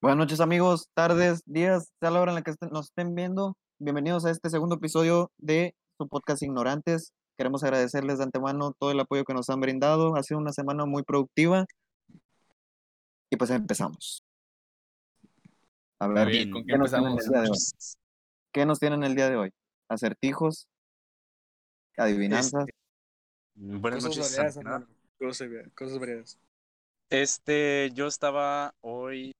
Buenas noches amigos, tardes, días, sea la hora en la que estén- nos estén viendo. Bienvenidos a este segundo episodio de su podcast Ignorantes. Queremos agradecerles de antemano todo el apoyo que nos han brindado. Ha sido una semana muy productiva. Y pues empezamos. A ver, bien, ¿con qué ¿qué nos tienen empezamos? el día de hoy? ¿Qué nos tienen el día de hoy? Acertijos, adivinanzas. Buenas Cosas noches. variadas. Cosas, variadas, cosas variadas. Este, yo estaba hoy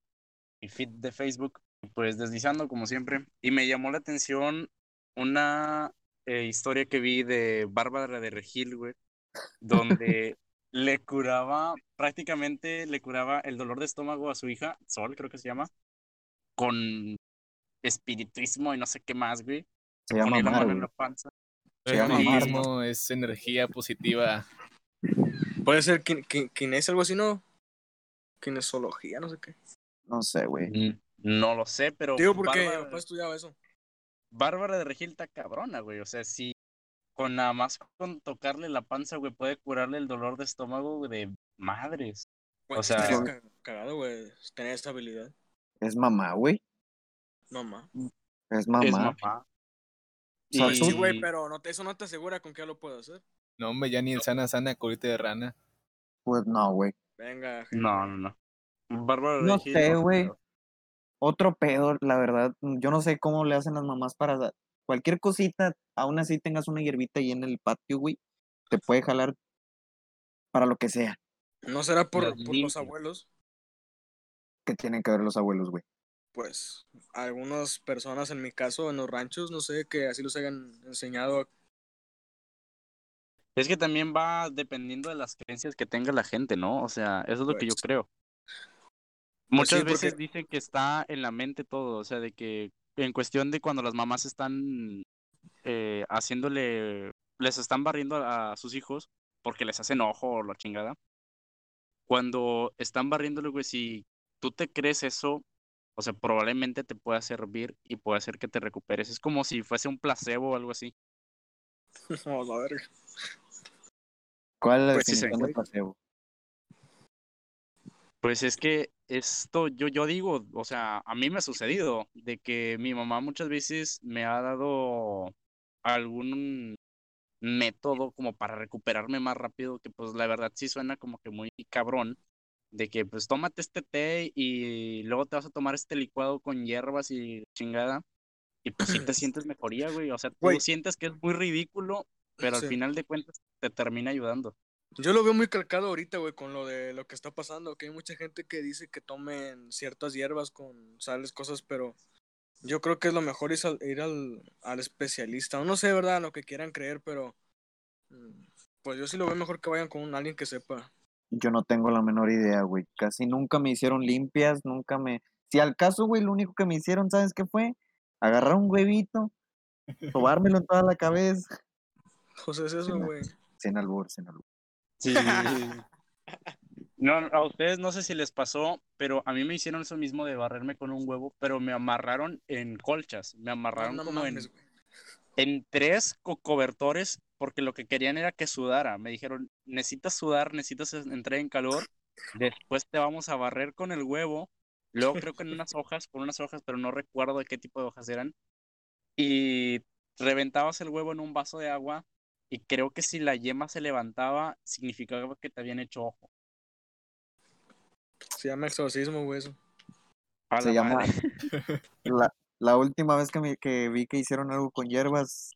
mi feed de Facebook, pues deslizando como siempre, y me llamó la atención una eh, historia que vi de Bárbara de Regil, güey, donde le curaba, prácticamente le curaba el dolor de estómago a su hija, Sol, creo que se llama, con espiritismo y no sé qué más, güey. Se llama ponía la mano en la panza. Se llama Mar. Es energía positiva. Puede ser kin- kinés, algo así, ¿no? Kinesología, no sé qué. No sé, güey. No lo sé, pero Digo porque Bárbara- mi papá estudiaba eso. Bárbara de Regil está cabrona, güey. O sea, si con nada más con tocarle la panza, güey, puede curarle el dolor de estómago güey, de madres. Güey, O sea- ca- cagado, güey, tener esta habilidad. Es mamá, güey. Mamá. Es mamá. Es mamá. Y- Sí, güey, pero no te, eso no te asegura con qué lo puedo hacer. No, hombre, ya ni el sana sana colita de rana. Pues no, güey. Venga, No, no, no. Bárbara de No Regil. sé, güey. Otro pedo, la verdad. Yo no sé cómo le hacen las mamás para cualquier cosita, aún así tengas una hierbita ahí en el patio, güey. Te puede jalar para lo que sea ¿No será por, los abuelos? que tienen que ver los abuelos, güey. Pues algunas personas, en mi caso, en los ranchos, no sé, que así los hayan enseñado. Es que también va dependiendo de las creencias que tenga la gente, ¿no? O sea, eso es lo que yo Pues- Pues Muchas sí, porque- veces dicen que está en la mente todo, o sea, de que en cuestión de cuando las mamás están eh, haciéndole, les están barriendo a, a sus hijos porque les hacen ojo o la chingada. Cuando están barriéndole, güey, si tú te crees eso, o sea, probablemente te pueda servir y puede hacer que te recuperes. Es como si fuese un placebo o algo así. No, la verga. ¿Cuál es la Pues sí, definición sí. de placebo? Pues es que esto, yo, yo digo, o sea, a mí me ha sucedido de que mi mamá muchas veces me ha dado algún método como para recuperarme más rápido, que pues la verdad sí suena como que muy cabrón, de que pues tómate este té y luego te vas a tomar este licuado con hierbas y chingada, y pues sí te sientes mejoría, güey, o sea, tú sientes que es muy ridículo, pero al final de cuentas te termina ayudando. Yo lo veo muy calcado ahorita, güey, con lo de lo que está pasando, que hay mucha gente que dice que tomen ciertas hierbas con sales, cosas, pero yo creo que es lo mejor es al- ir al, al especialista. No sé, ¿verdad? Lo que quieran creer, pero mm, pues yo sí lo veo mejor que vayan con un- alguien que sepa. Yo no tengo la menor idea, güey. Casi nunca me hicieron limpias, nunca me... Si al caso, güey, lo único que me hicieron, ¿sabes qué fue? Agarrar un huevito, sobármelo en toda la cabeza. José, es eso, güey. Sin albur, sin albur. Sí. No, a ustedes no sé si les pasó, pero a mí me hicieron eso mismo de barrerme con un huevo, pero me amarraron en colchas, me amarraron no como en, mames, en tres co- cobertores, porque lo que querían era que sudara. Me dijeron, necesitas sudar, necesitas en- entrar en calor, después te vamos a barrer con el huevo, luego creo que en unas hojas, con unas hojas, pero no recuerdo de qué tipo de hojas eran, y reventabas el huevo en un vaso de agua, y creo que si la yema se levantaba, significaba que te habían hecho ojo. Se llama exorcismo, güey, eso. A Se la llama... La, la última vez que, me- que vi que hicieron algo con hierbas,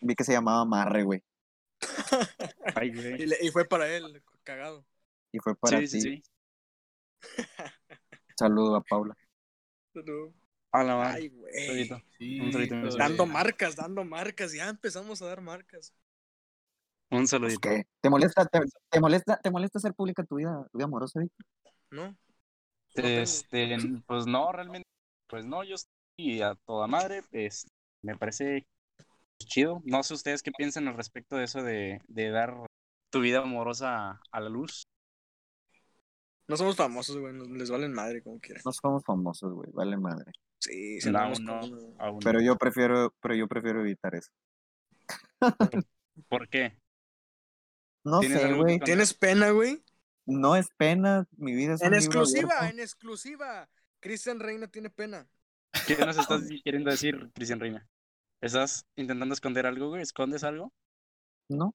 vi que se llamaba amarre, güey. Ay, güey. Y, le- y fue para él, cagado. Y fue para Sí, ti. sí, sí. Saludo a Paula. No. A la madre. Ay, güey. Sí. Dando marcas, dando marcas. Ya empezamos a dar marcas. Un Pues, saludito. ¿qué? ¿Te molesta, te, te molesta, te molesta hacer pública tu vida, tu vida amorosa, Vic? ¿No? Este, pues no, realmente, pues no, yo estoy a toda madre, pues me parece chido. No sé ustedes qué piensan al respecto de eso de, de dar tu vida amorosa a la luz. No somos famosos, güey. Les valen madre como quieran. No somos famosos, güey, vale madre. Sí, si No, aún Pero no. yo prefiero, pero yo prefiero evitar eso. ¿Por qué? No ¿Tienes sé, güey. ¿Tienes pena, güey? No es pena, mi vida es En un exclusiva, en exclusiva. Cristian Reina tiene pena. ¿Qué nos estás queriendo decir, Cristian Reina? ¿Estás intentando esconder algo, güey? ¿Escondes algo? No,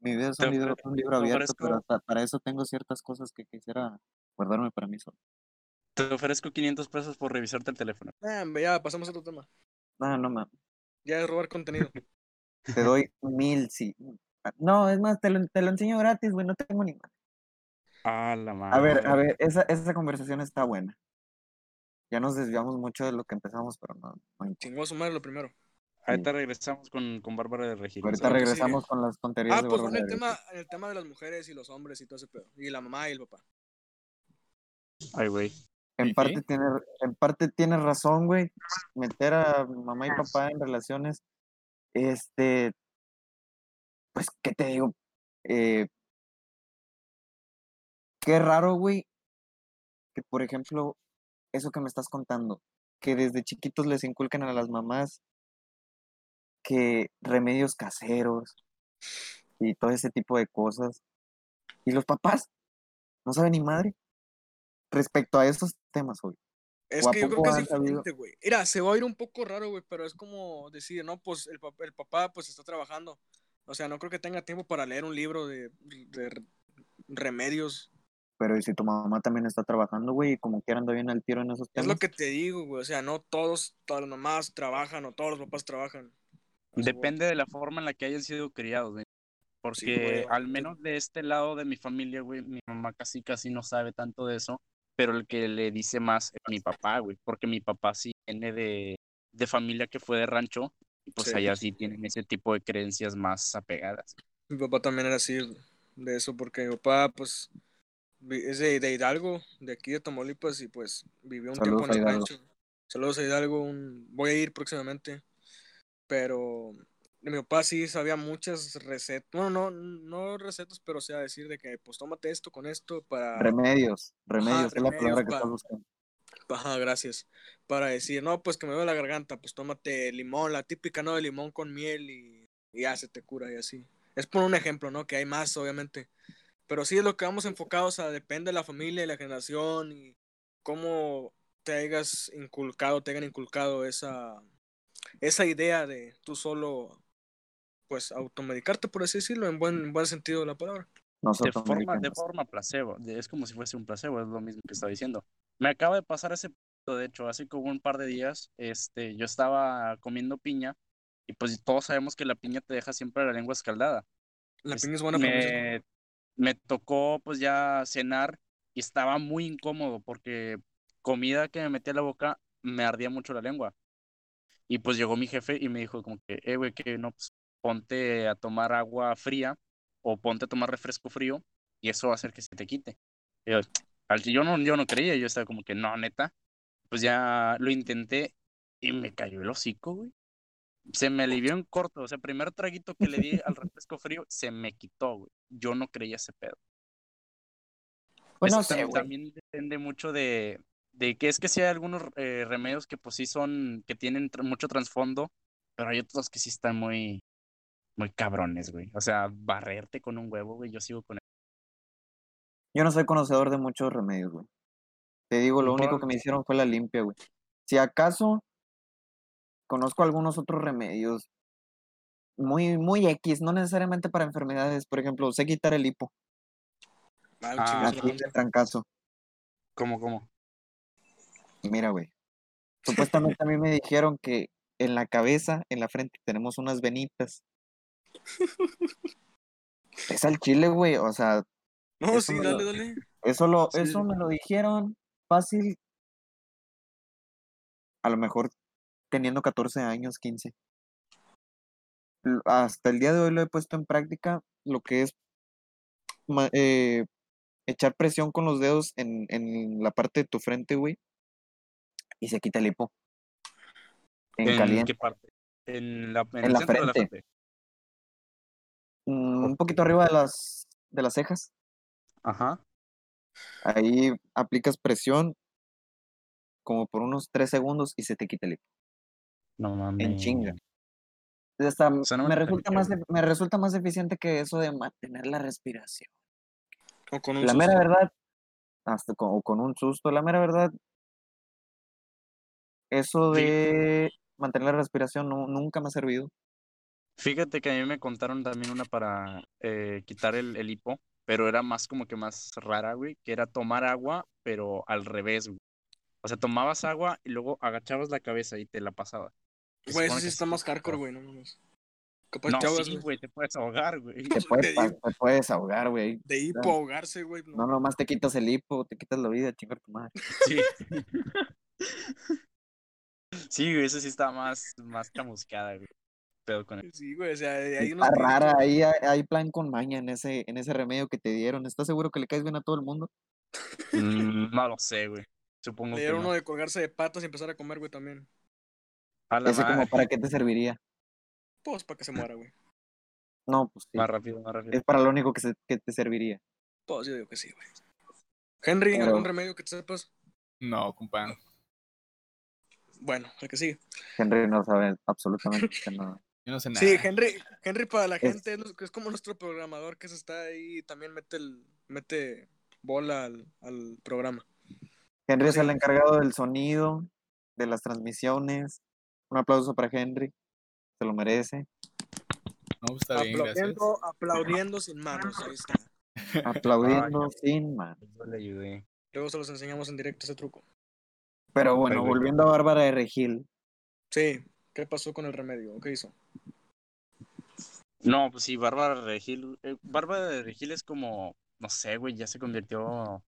mi vida es un libro, un abierto, ofrezco- pero pa- para eso tengo ciertas cosas que quisiera guardarme para mí solo. Te ofrezco 500 pesos por revisarte el teléfono. Ah, ya, pasamos a otro tema. No, no, ma, Ya es robar contenido. te doy mil, sí. No, es más, te lo, te lo enseño gratis, güey, no tengo ni más. Ah, la madre. A ver, a ver, esa, esa conversación está buena. Ya nos desviamos mucho de lo que empezamos, pero no. Chingó su madre lo primero. Ahorita regresamos con, con Bárbara de Regil. Ahorita regresamos con las tonterías Ah, de pues Bárbara en el de tema, en el tema de las mujeres y los hombres y todo ese pedo. Y la mamá y el papá. Ay, güey. En ¿Y parte, tiene, en parte tienes razón, güey. Meter a mamá y papá en relaciones, este, pues, ¿qué te digo? Eh, qué raro, güey, que por ejemplo, eso que me estás contando, que desde chiquitos les inculcan a las mamás que remedios caseros y todo ese tipo de cosas. Y los papás no saben ni madre respecto a esos temas, güey. Es ¿O a que yo creo poco que es diferente, güey. Mira, se va a ir un poco raro, güey, pero es como decir, no, pues el, pap- el papá pues está trabajando. O sea, no creo que tenga tiempo para leer un libro de, de re- remedios. Pero ¿y si tu mamá también está trabajando, güey, y como quiera anda bien al tiro en esos Es temas? lo que te digo, güey. O sea, no todos, todas las mamás trabajan o todos los papás trabajan. Depende de la forma en la que hayan sido criados, güey. Porque güey, al menos de este lado de mi familia, güey, mi mamá casi casi no sabe tanto de eso, pero el que le dice más es mi papá, güey, porque mi papá sí viene de, de familia que fue de rancho, pues Sí. allá sí tienen ese tipo de creencias más apegadas. Mi papá también era así de eso, porque mi papá, pues, es de, de Hidalgo, de aquí de Tamaulipas, y pues vivió un Saludos tiempo en el Hidalgo. rancho. Saludos a Hidalgo, un- voy a ir próximamente. Pero mi papá sí sabía muchas recetas, bueno, no, no recetas, pero o sea, decir de que, pues, tómate esto con esto para... Remedios, remedios, es la palabra que pa- estás buscando. Ajá, gracias. Para decir, no, pues que me duele la garganta, pues tómate limón, la típica, ¿no? De limón con miel y, y ya se te cura y así. Es por un ejemplo, ¿no? Que hay más, obviamente. Pero sí es lo que vamos enfocados, o sea, depende de la familia y la generación y cómo te hayas inculcado, te hayan inculcado esa, esa idea de tú solo, pues, automedicarte, por así decirlo, en buen, en buen sentido de la palabra. No De forma, de forma placebo, de- es como si fuese un placebo, es lo mismo que estaba diciendo. Me acaba de pasar ese punto, de hecho, hace como un par de días, este, yo estaba comiendo piña, y pues todos sabemos que la piña te deja siempre la lengua escaldada. La piña es buena para me, me tocó pues ya cenar y estaba muy incómodo porque comida que me metía a la boca me ardía mucho la lengua. Y pues llegó mi jefe y me dijo como que, eh, güey, que no, pues ponte a tomar agua fría o ponte a tomar refresco frío y eso va a hacer que se te quite. Y yo, yo no, yo no creía, yo estaba como que, no, neta. Pues ya lo intenté y me cayó el hocico, güey. Se me alivió en corto, o sea, el primer traguito que le di al refresco frío se me quitó, güey. Yo no creía ese pedo. Pues no Es- sé, tam- güey. También depende mucho de, de que es que sí hay algunos eh, remedios que pues sí son, que tienen tr- mucho trasfondo, pero hay otros que sí están muy, muy cabrones, güey. O sea, barrerte con un huevo, güey, yo sigo con Yo no soy conocedor de muchos remedios, güey. Te digo, lo único que me hicieron fue la limpia, güey. Si acaso conozco algunos otros remedios muy, muy X, no necesariamente para enfermedades. Por ejemplo, sé quitar el hipo. Ah, Ah, chingas, Así de trancazo. ¿Cómo, cómo? Mira, güey. Supuestamente a mí me dijeron que en la cabeza, en la frente, tenemos unas venitas. Es al chile, güey. O sea, No, Eso sí, me dale, lo- dale. eso lo, Sí. eso me lo dijeron fácil. A lo mejor teniendo 14 años, 15. L- Hasta el día de hoy lo he puesto en práctica, lo que es eh, echar presión con los dedos en, en la parte de tu frente, güey. Y se quita el hipo. En, ¿En caliente. qué parte? ¿En, la, en En el la centro de la frente. frente? Mm, Un poquito arriba de las, de las cejas. Ajá. Ahí aplicas presión como por unos 3 segundos y se te quita el hipo. No mames. chinga. Hasta me, resulta más, e- me resulta más eficiente que eso de mantener la respiración. O con un La mera verdad, hasta con, o con un susto, la mera verdad, Eso Sí. de mantener la respiración no, nunca me ha servido. Fíjate que a mí me contaron también una para eh, quitar el, el hipo, pero era más como que más rara, güey, que era tomar agua, pero al revés, güey. O sea, tomabas agua y luego agachabas la cabeza y te la pasabas. Se Güey, eso sí está así más hardcore, güey, no mames. Capaz No, sí, güey. te puedes ahogar, güey. Te puedes, te ahogar, güey. De hipo ahogarse, güey. No. No, nomás te quitas el hipo, te quitas la vida, chingar tu madre. Sí. Sí, güey, eso sí está más, más chamuscada, güey. Pedo con él. Sí, güey, o sea, hay unos Está que rara, que- ahí hay, hay plan con maña en ese, en ese remedio que te dieron. ¿Estás seguro que le caes bien a todo el mundo? Mm, no lo sé, güey. Supongo Le que dieron no. uno de colgarse de patas y empezar a comer, güey, también. A la Ese como para qué te serviría. Pues para que se muera, güey. No, pues sí. Más rápido, más rápido. Es para lo único que, se- que te serviría. Pues yo digo que sí, güey. Henry, Pero- ¿algún remedio que te sepas? No, compa. Bueno, el que sigue. Henry no sabe absolutamente nada. Yo no sé nada. Sí, Henry, Henry para la gente es, es como nuestro programador que se está ahí y también mete el, mete bola al, al programa. Henry es el encargado del sonido, de las transmisiones. Un aplauso para Henry. Se lo merece. No, pues está bien, gracias. Aplaudiendo, aplaudiendo sin manos, ahí está. Aplaudiendo sin más. Yo le ayudé. Luego se los enseñamos en directo ese truco. Pero bueno, Perfecto. volviendo a Bárbara de Regil. Sí, ¿qué pasó con el remedio? ¿Qué hizo? No, pues sí, Bárbara de Regil. eh, Bárbara de Regil es como, no sé, güey, ya se convirtió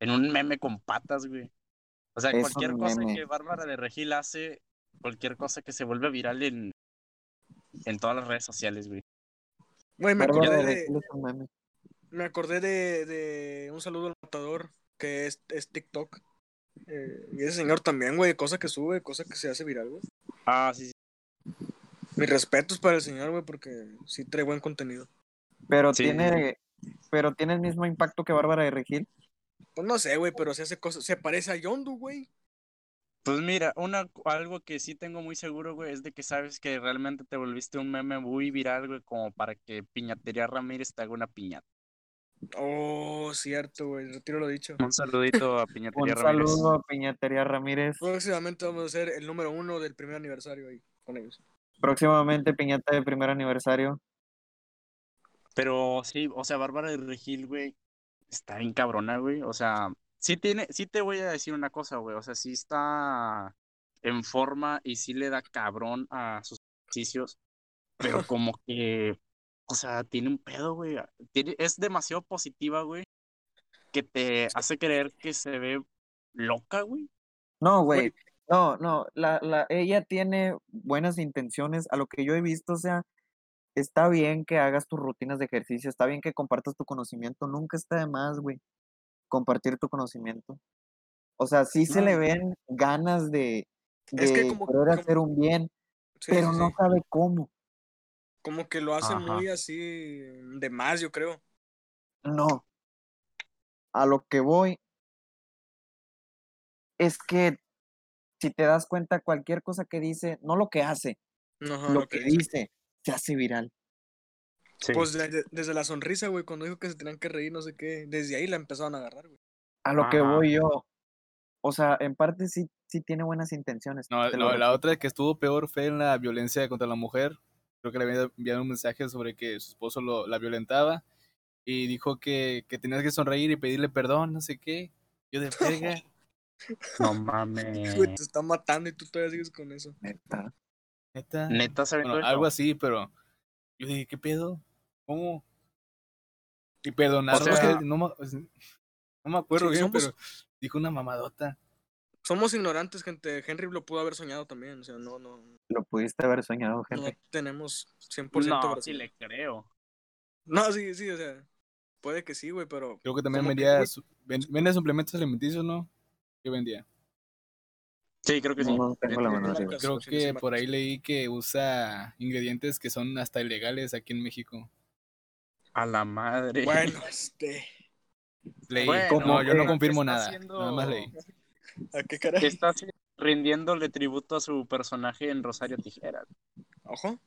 en un meme con patas, güey. O sea, Es cualquier cosa meme. que Bárbara de Regil hace, cualquier cosa que se vuelve viral en, en todas las redes sociales, güey. Güey, me Bárbara de acordé de, meme. me acordé de, de un saludo al matador que es, es TikTok. Eh, y ese señor también, güey, cosa que sube, cosa que se hace viral, güey. Ah, sí, sí. Mis respetos para el señor, güey, porque sí trae buen contenido. Pero Sí. tiene pero tiene el mismo impacto que Bárbara de Regil. Pues no sé, güey, pero se hace cosas. Se parece a Yondu, güey. Pues mira, una, algo que sí tengo muy seguro, güey, es de que sabes que realmente te volviste un meme muy viral, güey, como para que Piñatería Ramírez te haga una piñata. Oh, cierto, güey. Retiro lo dicho. Un saludito a Un Piñatería Ramírez. saludo a Piñatería Ramírez. Próximamente vamos a hacer el número uno del primer aniversario ahí con ellos. Próximamente piñata de primer aniversario. Pero sí, o sea, Bárbara de Regil, güey, está bien cabrona, güey. O sea, sí tiene, sí te voy a decir una cosa, güey. O sea, sí está en forma y sí le da cabrón a sus ejercicios. Pero como que, o sea, tiene un pedo, güey. Tiene, es demasiado positiva, güey. Que te hace creer que se ve loca, güey. No, güey. No, no. La, la, ella tiene buenas intenciones. A lo que yo he visto, o sea, está bien que hagas tus rutinas de ejercicio, está bien que compartas tu conocimiento. Nunca está de más, güey. Compartir tu conocimiento. O sea, sí se No. le ven ganas de, de Es que como- querer como- hacer un bien, Sí, pero sí, no sabe cómo. Como que lo hace Ajá. muy así de más, yo creo. No. A lo que voy es que si te das cuenta, cualquier cosa que dice, no lo que hace, Ajá, lo lo que que dice. dice, se hace viral. Pues de- de- desde la sonrisa, güey, cuando dijo que se tenían que reír, no sé qué. Desde ahí la empezaron a agarrar, güey. A lo que voy yo. O sea, en parte sí, sí tiene buenas intenciones. No, la otra que estuvo peor fue en la violencia contra la mujer. Creo que le había enviado un mensaje sobre que su esposo lo, la violentaba y dijo que, que tenías que sonreír y pedirle perdón, no sé qué. Yo de verga. No mames. Te está matando y tú todavía sigues con eso. Neta. Neta. Neta, ¿sabes Bueno, algo así, pero yo dije, ¿qué pedo? ¿Cómo? Y perdonar, O sea- no, me, no me acuerdo Sí, bien, somos- pero dijo una mamadota. Somos ignorantes, gente. Henry lo pudo haber soñado también. O sea, no, no, Lo pudiste haber soñado, no gente. tenemos 100% No, sí le creo. No, sí, sí, o sea, puede que sí, güey, pero Creo que también que, vendía, güey- su- ven- vende suplementos alimenticios, ¿no? ¿Qué vendía? Sí, creo que sí. No tengo la menor sí. Creo que por ahí leí que usa ingredientes que son hasta ilegales aquí en México. A la madre. bueno, este, Leí. Bueno, no, yo no que confirmo nada. haciendo- Nada más leí. ¿A qué caray? Está así rindiéndole tributo a su personaje en Rosario Tijeras. Ojo,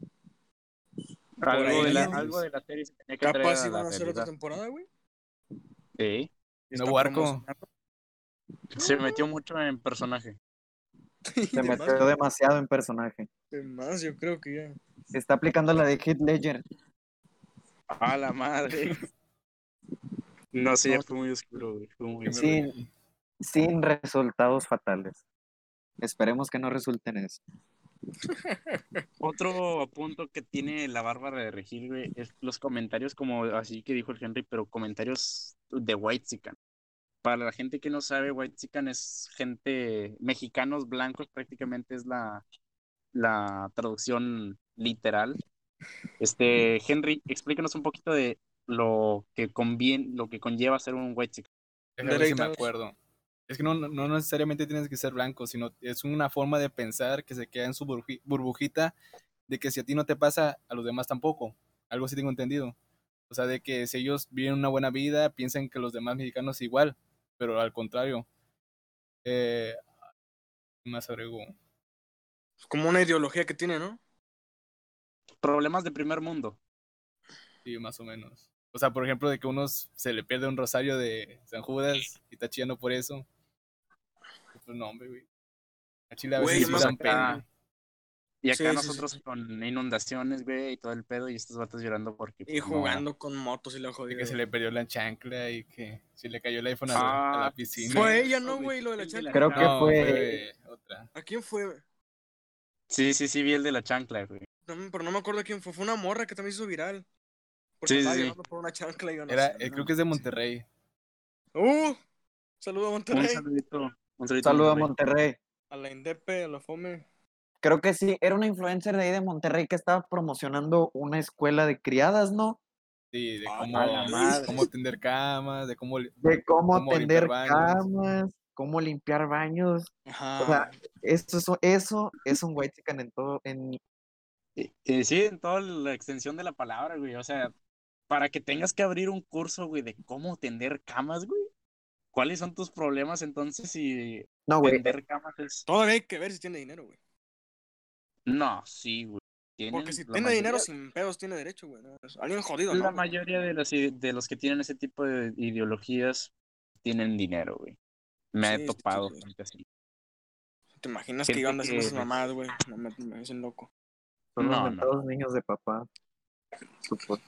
Algo ahí de, la, algo de la serie se tenía que traer capaz a iban a la hacer otra temporada, güey. Sí. Nuevo está arco. Se metió mucho en personaje. Se metió demasiado en personaje. de más, yo creo que ya. Se está aplicando la de Heath Ledger. A la madre. No sé, ya No. fue muy oscuro, güey. Fue muy Sí. Sin resultados fatales. Esperemos que no resulten eso. Otro punto que tiene la Bárbara de Regil, güey, es los comentarios como así que dijo el Henry, pero comentarios de Whitezican. Para la gente que no sabe, Whitezican es gente, mexicanos blancos prácticamente es la, la traducción literal. Este, Henry, explícanos un poquito de lo que conviene, lo que conlleva ser un Whitezican. Déjame ver si me acuerdo. Es que no, necesariamente tienes que ser blanco, sino es una forma de pensar que se queda en su burbuji- burbujita de que si a ti no te pasa, a los demás tampoco. Algo así tengo entendido. O sea, de que si ellos viven una buena vida, piensan que los demás mexicanos igual, pero al contrario. Eh, ¿qué más agrego? Como una ideología que tiene, ¿no? Problemas de primer mundo. Sí, más o menos. O sea, por ejemplo, de que unos se le pierde un rosario de San Judas y está chillando por eso. Pues no, hombre, güey. A Chile a veces sí dan pena. Y acá sí, nosotros sí. con inundaciones, güey, y todo el pedo, y estos vatos llorando porque... Y pues, no. jugando con motos y la De jodida. que se le perdió la chancla y que se le cayó el iPhone a, la- a Ah, la piscina. Fue ella, ¿no, güey? Lo de la chancla. Creo que No, fue- otra. ¿A quién fue? Sí, sí, sí, vi el de la chancla, güey. No, pero no me acuerdo quién fue. Fue una morra que también hizo viral. Porque Sí, sí, estaba sí. llorando por una chancla y yo no Era, sé, eh, no. creo que es de Monterrey. ¡Uh! Saludo a Un Monterrey. saludito. Un Saludo a Monterrey. A la Indepe, a la Fome. Creo que sí, era una influencer de ahí de Monterrey que estaba promocionando una escuela de criadas, ¿no? Sí, de Ah, cómo, cómo tender camas, de cómo... De cómo, Cómo tender camas, cómo limpiar baños. Ajá. O sea, eso, eso, eso es un white chicken en todo, en eh, sí, en toda la extensión de la palabra, güey. O sea, para que tengas que abrir un curso, güey, de cómo tender camas, güey. ¿Cuáles son tus problemas entonces si no, güey. tender camas es... Todavía hay que ver si tiene dinero, güey. No, sí, güey. Tienen- Porque si tiene mayoría- dinero sin pedos, tiene derecho, güey. ¿no? Es Alguien jodido, La ¿no? mayoría de los, de los que tienen ese tipo de ideologías tienen dinero, güey. Me Sí, he topado sí. gente así. ¿Te imaginas Gente que ando haciendo que- esas mamadas, güey? No me, me dicen loco. Son los No, no. mentados niños de papá. Supo-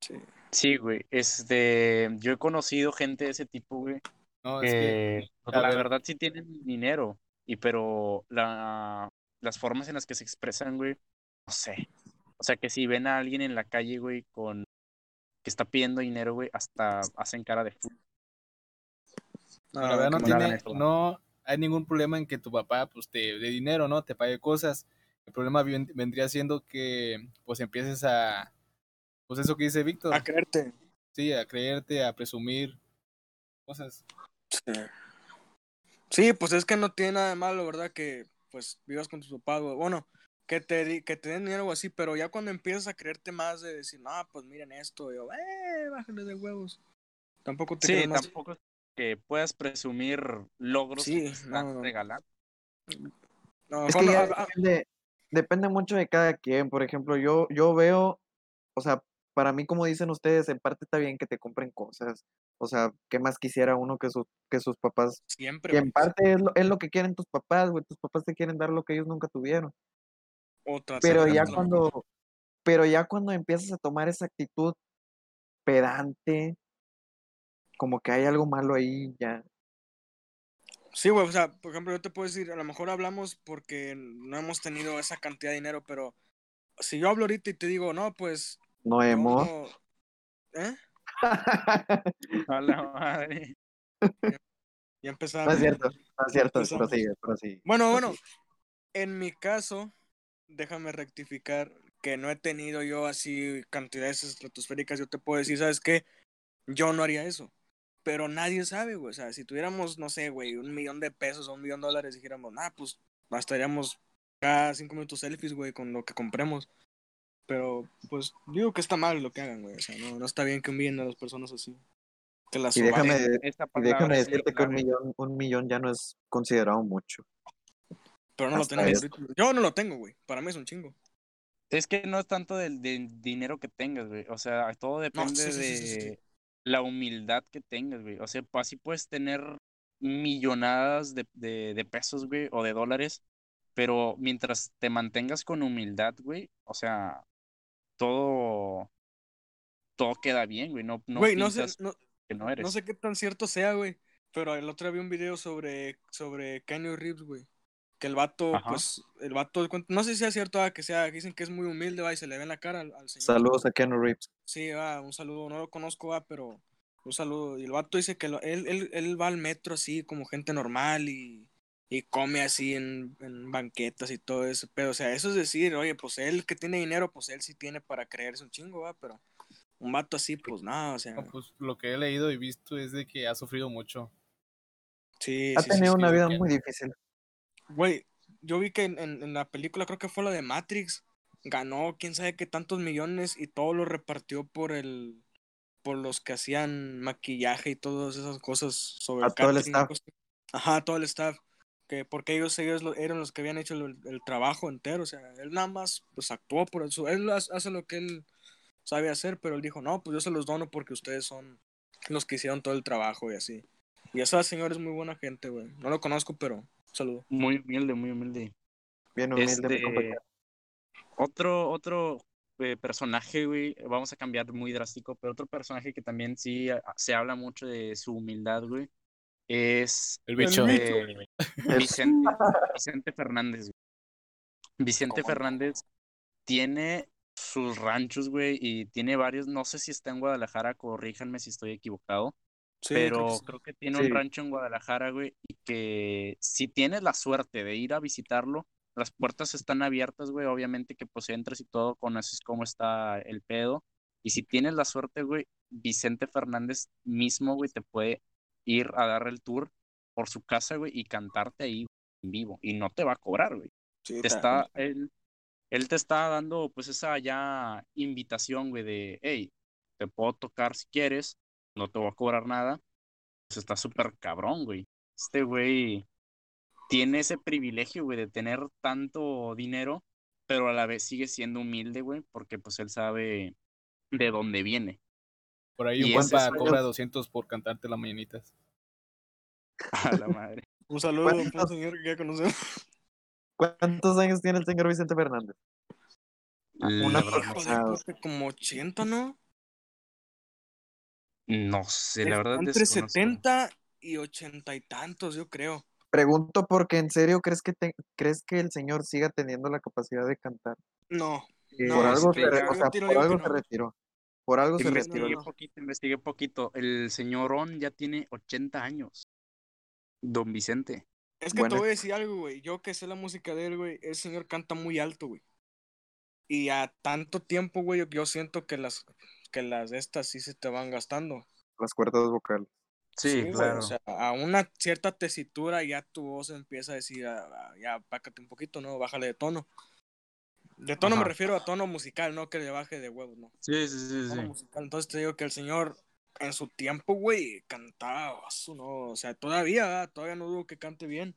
Sí. Sí, güey. Este, yo he conocido gente de ese tipo, güey, No, es que... la ver. verdad sí tienen dinero, y pero la, las formas en las que se expresan, güey, no sé. O sea, que si ven a alguien en la calle, güey, con que está pidiendo dinero, güey, hasta hacen cara de fu- No, la verdad no tiene, hay ningún problema en que tu papá pues te dé dinero, ¿no? Te pague cosas. El problema ven- vendría siendo que pues empieces a, pues eso que dice Víctor, A creerte. sí, a creerte, a presumir cosas. Sí. Sí, pues es que no tiene nada de malo, ¿verdad? Que pues vivas con tus papás, güey. Bueno, que te, di- que te den dinero o así, pero ya cuando empiezas a creerte más de decir, no, pues miren esto, yo, eh, bájale de huevos. Tampoco te Sí, más. tampoco es que puedas presumir logros Sí, que te están no, no. regalando. No, Es mejor que no, ya depende, depende mucho de cada quien. Por ejemplo, yo, yo veo, o sea, para mí, como dicen ustedes, en parte está bien que te compren cosas. O sea, ¿qué más quisiera uno que, sus que sus papás? siempre, Y en parte es lo, es lo que quieren tus papás, güey. Tus papás te quieren dar lo que ellos nunca tuvieron. Otra, Pero ya cuando, pero ya cuando empiezas a tomar esa actitud pedante, como que hay algo malo ahí, ya. Sí, güey, o sea, por ejemplo, yo te puedo decir, a lo mejor hablamos porque no hemos tenido esa cantidad de dinero, pero si yo hablo ahorita y te digo, no, pues, No hemos. no- ¿eh? A la madre. Ya empezaba. No es cierto, no es cierto, prosigue, prosigue. Bueno, bueno, en mi caso, déjame rectificar que no he tenido yo así cantidades estratosféricas. Yo te puedo decir, ¿sabes qué? Yo no haría eso. Pero nadie sabe, güey. O sea, si tuviéramos, no sé, güey, un millón de pesos o un millón de dólares, dijéramos, nah, pues bastaríamos cada cinco minutos selfies, güey, con lo que compremos. Pero, pues, digo que está mal lo que hagan, güey. O sea, no, no está bien que envíen a las personas así. Que las Y déjame, y déjame decirte que un millón, un millón ya no es considerado mucho. Pero no lo tenemos. Yo no lo tengo, güey. Para mí es un chingo. Es que no es tanto del, del dinero que tengas, güey. O sea, todo depende sí, sí, sí, sí, sí. de la humildad que tengas, güey. O sea, así puedes tener millonadas de, de, de pesos, güey, o de dólares, Pero mientras te mantengas con humildad, güey, o sea, todo, todo queda bien, güey. No, no Güey, no sé, no, que no eres. no sé qué tan cierto sea, güey. Pero el otro día vi un video sobre, sobre Kenny Reeves, güey. Que el vato, Ajá. pues, el vato, no sé si es cierto ah, que sea, dicen que es muy humilde, va, y se le ve en la cara al, al señor. Saludos a Keanu Reeves. Sí, va, un saludo, no lo conozco, va, pero un saludo. Y el vato dice que lo- él, él, él va al metro así como gente normal y, y come así en, en banquetas y todo eso. Pero, o sea, eso es decir, oye, pues él que tiene dinero, pues él sí tiene para creerse un chingo, va, pero un vato así, pues nada, o sea, No, pues lo que he leído y visto es de que ha sufrido mucho. sí, Ha sí, tenido sí. una sí, vida muy difícil. Güey, yo vi que en, en- en la película, creo que fue la de Matrix, ganó quién sabe qué tantos millones y todo lo repartió por el por los que hacían maquillaje y todas esas cosas sobre A todo el staff. Ajá, todo el staff. Que porque ellos, ellos lo- eran los que habían hecho el, el trabajo entero. O sea, él nada más pues actuó por eso. Él ha- hace lo que él sabe hacer, pero él dijo, no, pues yo se los dono porque ustedes son los que hicieron todo el trabajo y así. Y esa señora es muy buena gente, güey. No lo conozco, pero saludo. Muy humilde, muy humilde. Bien humilde, mi Este, otro, otro eh, personaje, güey, vamos a cambiar muy drástico, pero otro personaje que también sí se habla mucho de su humildad, güey, es El bicho. eh, Vicente, Vicente Fernández. güey. Vicente. Fernández tiene sus ranchos, güey, y tiene varios, no sé si está en Guadalajara, corríjanme si estoy equivocado, Sí, creo pero que sí. creo que tiene Sí. un rancho en Guadalajara, güey, y que si tienes la suerte de ir a visitarlo, las puertas están abiertas, güey, obviamente que pues entres y todo, conoces cómo está el pedo, y si tienes la suerte, güey, Vicente Fernández mismo, güey, te puede ir a dar el tour por su casa, güey, y cantarte ahí en vivo, y no te va a cobrar, güey. Sí, Te está, él, él te está dando pues esa ya invitación, güey, de, hey, te puedo tocar si quieres, no te voy a cobrar nada. Pues está súper cabrón, güey. Este güey tiene ese privilegio, güey, de tener tanto dinero, pero a la vez sigue siendo humilde, güey, porque pues él sabe de dónde viene. Por ahí un compa cobra 200 por cantarte las mañanitas. A la madre. Un saludo a un ¿Cuántos- señor que ya conocemos. ¿Cuántos años tiene el señor Vicente Fernández? Creo que como 80, ¿no? no sé, la verdad Entre desconozco. 70 y 80 y tantos, yo creo. Pregunto porque en serio crees que te- crees que el señor siga teniendo la capacidad de cantar. No, Eh, No, por algo, se, o sea, por algo se no. retiró. Por algo se Investigué retiró. no. poquito, investigué poquito. El señorón ya tiene 80 años. Don Vicente. es que Bueno. te voy a decir algo, güey. Yo que sé la música de él, güey, el señor canta muy alto, güey. Y a tanto tiempo, güey, yo, siento que las que las de estas sí se te van gastando. Las cuerdas vocales. güey, O sea, a una cierta tesitura ya tu voz empieza a decir, "Ah, ah, ya, bájate un poquito, ¿no? Bájale de tono. De tono me refiero a tono musical, no que le baje de huevos, ¿no? sí, sí, sí, tono sí. musical. Entonces te digo que el señor en su tiempo, güey, cantaba, su no, o sea, todavía, todavía no dudo que cante bien.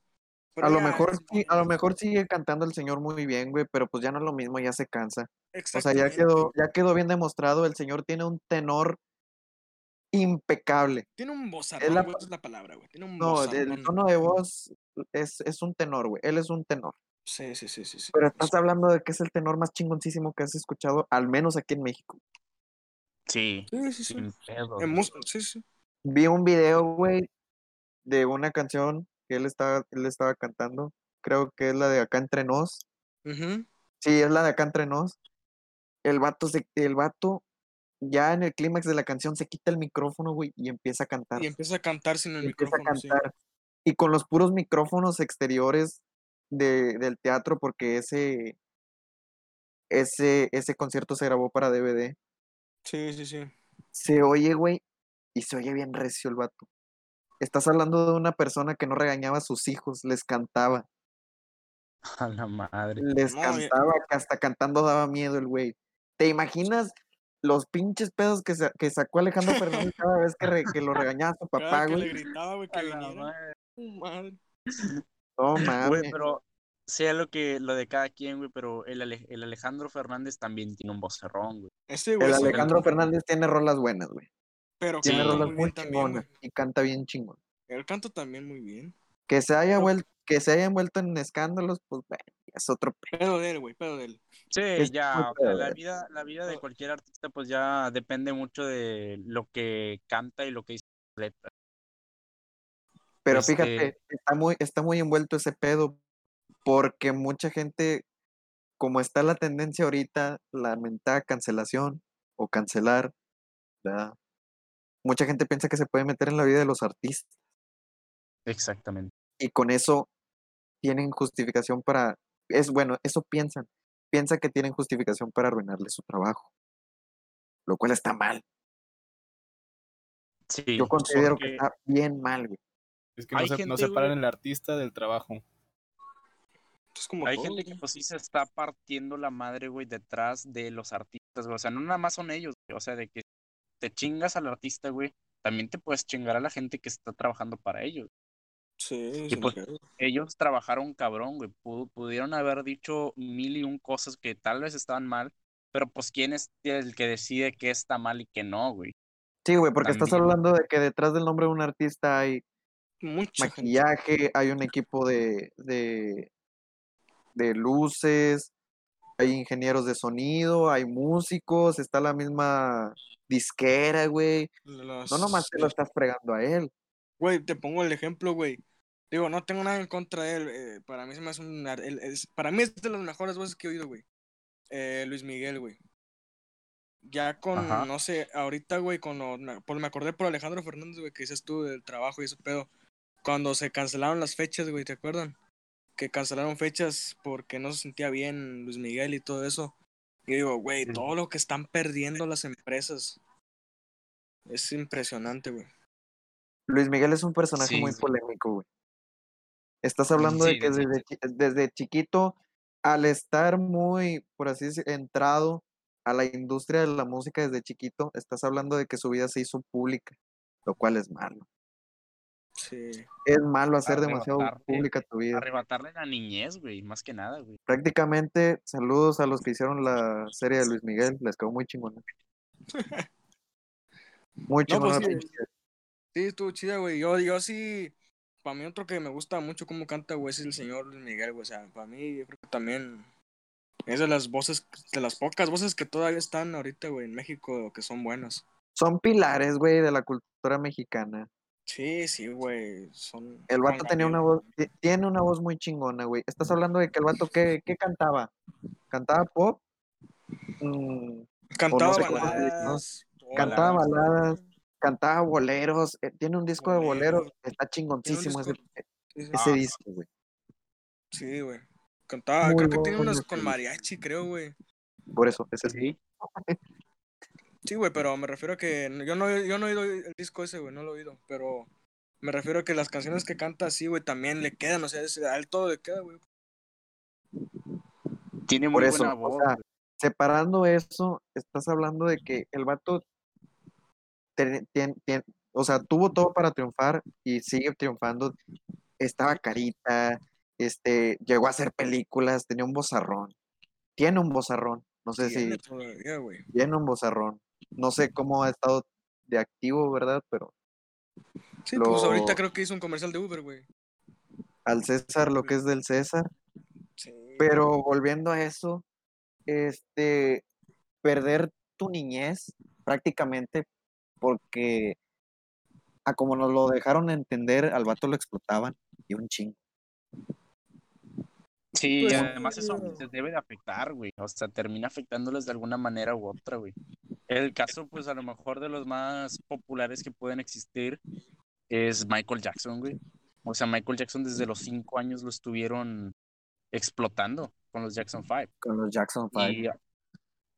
Pero A lo mejor es sí, a lo mejor sigue cantando el señor muy bien, güey, pero pues ya no es lo mismo, ya se cansa. O sea, ya quedó, ya quedó bien demostrado, el señor tiene un tenor impecable. Tiene un vozarrón, la- güey, esa es la palabra, güey. Tiene un No, el vozarrón. tono de voz es, es un tenor, güey. Él es un tenor. Sí, sí, sí, sí. sí. Pero estás hablando de que es el tenor más chingoncísimo que has escuchado, al menos aquí en México. Sí, Sí, sí, sí. sí, sí. Vi un video, güey, de una canción que él estaba, él estaba cantando. Creo que es la de Acá Entre Nos. Ujú. Sí, es la de Acá Entre Nos. El vato, se, el vato, ya en el clímax de la canción, se quita el micrófono, güey, y empieza a cantar. Y empieza a cantar sin el y empieza a micrófono, sí. cantar. Y con los puros micrófonos exteriores de, del teatro, porque ese, ese, ese concierto se grabó para DVD. Sí, sí, sí. Se oye, güey, y se oye bien recio el vato. Estás hablando de una persona que no regañaba a sus hijos, les cantaba. A la madre. Les No, cantaba, que hasta cantando daba miedo el güey. ¿Te imaginas los pinches pedos que, sa- que sacó Alejandro Fernández cada vez que, re- que lo regañaba a su papá, que le güey? gritaba, güey, que A la viniera. madre. Madre. No Güey, mames. pero sea lo que lo de cada quien, güey, pero el, Ale- el Alejandro Fernández también tiene un vocerrón, güey. Güey El Alejandro Fernández tiene rolas buenas, güey. Pero Tiene Sí. rolas muy chingonas güey. y canta bien chingón. Él canta también muy bien. Que se haya No. vuelto, que se haya envuelto en escándalos, pues bueno, es otro pedo. Pedo de él, güey, pedo de él. Sí, Es ya, la vida, la vida de cualquier artista pues ya depende mucho de lo que canta y lo que dice la letra. Pero Este- fíjate, está muy, está muy envuelto ese pedo, porque mucha gente, como está la tendencia ahorita, la mentada cancelación o cancelar, ¿verdad? Mucha gente piensa que se puede meter en la vida de los artistas Exactamente. y con eso tienen justificación para, es bueno, eso piensan, piensan que tienen justificación para arruinarle su trabajo, lo cual está mal. Sí, Yo considero que está bien mal, güey. Es que no, se, no gente, separan güey. el artista del trabajo. Es como hay todo, gente güey. que pues sí se está partiendo la madre, güey, detrás de los artistas, güey. O sea, no nada más son ellos, güey. O sea, de que te chingas al artista, güey, también te puedes chingar a la gente que está trabajando para ellos. Sí, Y pues, ellos trabajaron cabrón, güey. Pu- pudieron haber dicho mil y un cosas que tal vez estaban mal, pero pues quién es el que decide qué está mal y qué no, güey. Sí, güey, porque estás hablando de que detrás del nombre de un artista hay Gente. maquillaje, hay un equipo de, de, de luces, hay ingenieros de sonido, hay músicos, está la misma disquera, güey. Las- No nomás te lo estás fregando a él. Güey, te pongo el ejemplo, güey. Digo, no tengo nada en contra de él. eh, para mí se me hace un... él es- para mí es de las mejores voces que he oído, güey. Eh, Luis Miguel, güey. Ya con, Ajá. no sé, ahorita, güey, con lo- me acordé por Alejandro Fernández, güey, que dices tú del trabajo y ese pedo. Cuando se cancelaron las fechas, güey, ¿te acuerdan? Que cancelaron fechas porque no se sentía bien Luis Miguel y todo eso. Y digo, güey, Sí. todo lo que están perdiendo las empresas. Es impresionante, güey. Luis Miguel es un personaje Sí, muy sí. polémico, güey. Estás hablando de que sí, desde, desde chiquito, al estar muy, por así decir, entrado a la industria de la música desde chiquito, estás hablando de que su vida se hizo pública, lo cual es malo. Sí. Es malo hacer demasiado Arrebatarte. pública tu vida. Arrebatarle la niñez, güey, más que nada, güey. Prácticamente, saludos a los que hicieron la serie de Luis Miguel, les quedó muy chingona. Muy No, chingona. pues sí. Sí, estuvo chida, güey. Yo, yo sí, para mí otro que me gusta mucho cómo canta, güey, es el señor Luis Miguel, güey. O sea, para mí yo creo que también es de las voces, de las pocas voces que todavía están ahorita, güey, en México, que son buenas. Son pilares, güey, de la cultura mexicana. Sí, sí, güey, son... El vato tenía una voz, ti- tiene una voz muy chingona, güey. Estás hablando de que el vato, ¿qué, qué cantaba? ¿Cantaba pop? Mm, Cantaba sé cómo se dice, ¿no? baladas. Cantaba baladas, cantaba boleros. eh, tiene un disco de boleros. Está chingoncísimo ese, ese Ah. disco, güey. Sí, güey. Cantaba, Muy creo que tiene ese con mariachi, creo, güey. Por eso, ese es Sí. Sí, güey, pero me refiero a que yo no, yo no he oído el disco ese, güey, no lo he oído, pero me refiero a que las canciones que canta así, güey, también le quedan, o sea, es- a él todo le queda, güey. Tiene Por muy eso, buena o voz. sea, separando eso, estás hablando de que el vato, ten- tien- tien- o sea, tuvo todo para triunfar y sigue triunfando. Estaba carita, este, llegó a hacer películas, tenía un vozarrón. Tiene un vozarrón, no sé Tiene si todavía, tiene un vozarrón. No sé cómo ha estado de activo, ¿verdad? Pero Sí, pues ahorita creo que hizo un comercial de Uber, güey. al César lo que es del César. Sí. Pero volviendo a eso, este, perder tu niñez prácticamente porque a como nos lo dejaron entender, al vato lo explotaban y un chingo. Sí, Pues, y además eso se debe de afectar, güey. O sea, termina afectándoles de alguna manera u otra, güey. El caso, pues, a lo mejor de los más populares que pueden existir es Michael Jackson, güey. O sea, Michael Jackson desde los cinco años lo estuvieron explotando con los Jackson 5. Con los Jackson 5. Y ah,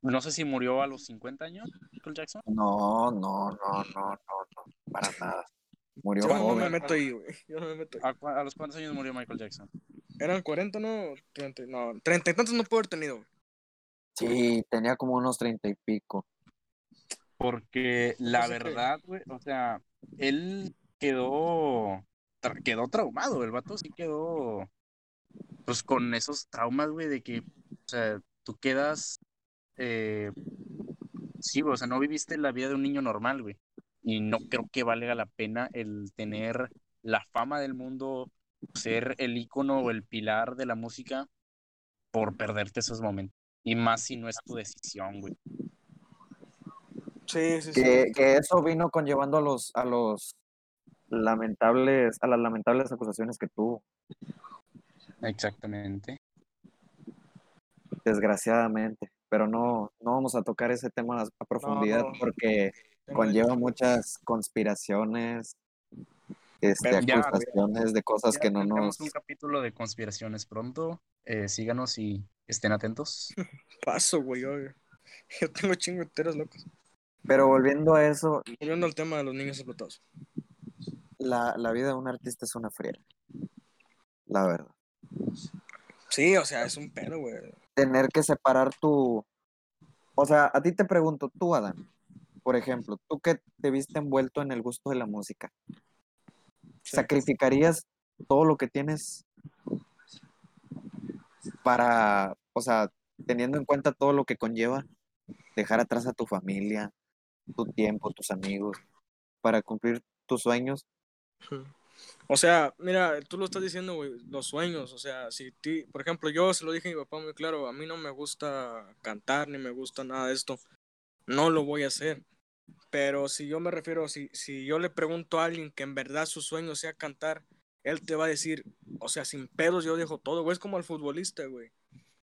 no sé si murió a los 50 años, Michael Jackson. No, no, no, no, no, no, para nada. Murió Yo no me joven. meto ahí, güey. Yo no me meto ahí. ¿A, cua- a los cuántos años murió Michael Jackson? Eran 40, ¿no? 30, no, 30 y tantos no puedo haber tenido. Sí, tenía como unos treinta y pico. Porque la Pues verdad, güey, o sea, él quedó, tra- quedó traumado, el vato sí quedó, pues con esos traumas, güey, de que, o sea, tú quedas, eh, sí, güey, o sea, no viviste la vida de un niño normal, güey, y no creo que valga la pena el tener la fama del mundo, ser el ícono o el pilar de la música por perderte esos momentos. Y más si no es tu decisión, güey. Sí, sí, sí. Que, que eso vino conllevando a los, a los lamentables, a las lamentables acusaciones que tuvo, Exactamente. desgraciadamente. Pero no, no vamos a tocar ese tema a, profundidad no. porque conlleva muchas conspiraciones, este, ya, acusaciones de cosas Ya que no nos... un capítulo de conspiraciones pronto. Eh, síganos y estén atentos. Paso, güey. Yo, tengo chingo enteros locos. Pero volviendo a eso, Volviendo al tema de los niños explotados. la, la vida de un artista es una friega. La verdad. Sí, o sea, es un pedo, güey. Tener que separar tu... O sea, a ti te pregunto, tú, Adam, por ejemplo, tú que te viste envuelto en el gusto de la música, Sí. ¿sacrificarías todo lo que tienes para, o sea, teniendo en cuenta todo lo que conlleva dejar atrás a tu familia, tu tiempo, tus amigos, para cumplir tus sueños? O sea, mira, tú lo estás diciendo, güey, los sueños, o sea, si ti, por ejemplo, yo se lo dije a mi papá muy claro, a mí no me gusta cantar ni me gusta nada de esto, no lo voy a hacer. Pero si yo me refiero, si, si yo le pregunto a alguien que en verdad su sueño sea cantar, él te va a decir, o sea, sin pedos yo dejo todo, güey, es como al futbolista, güey.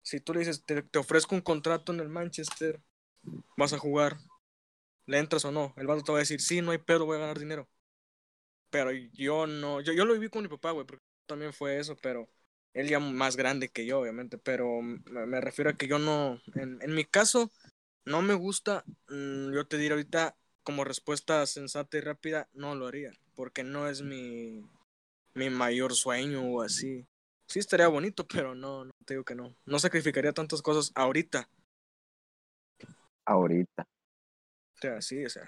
Si tú le dices, te, te ofrezco un contrato en el Manchester, vas a jugar, ¿le entras o no? El vato te va a decir, sí, no hay pedo, voy a ganar dinero. Pero yo no, yo, yo lo viví con mi papá, güey, porque también fue eso, pero él ya más grande que yo, obviamente, pero me, me refiero a que yo no, en, en mi caso, no me gusta, mm, yo te diré ahorita como respuesta sensata y rápida, no lo haría, porque no es mi, mi mayor sueño o así. Sí estaría bonito, pero no, no te digo que no. No sacrificaría tantas cosas ahorita. Ahorita. O sea, sí, o sea.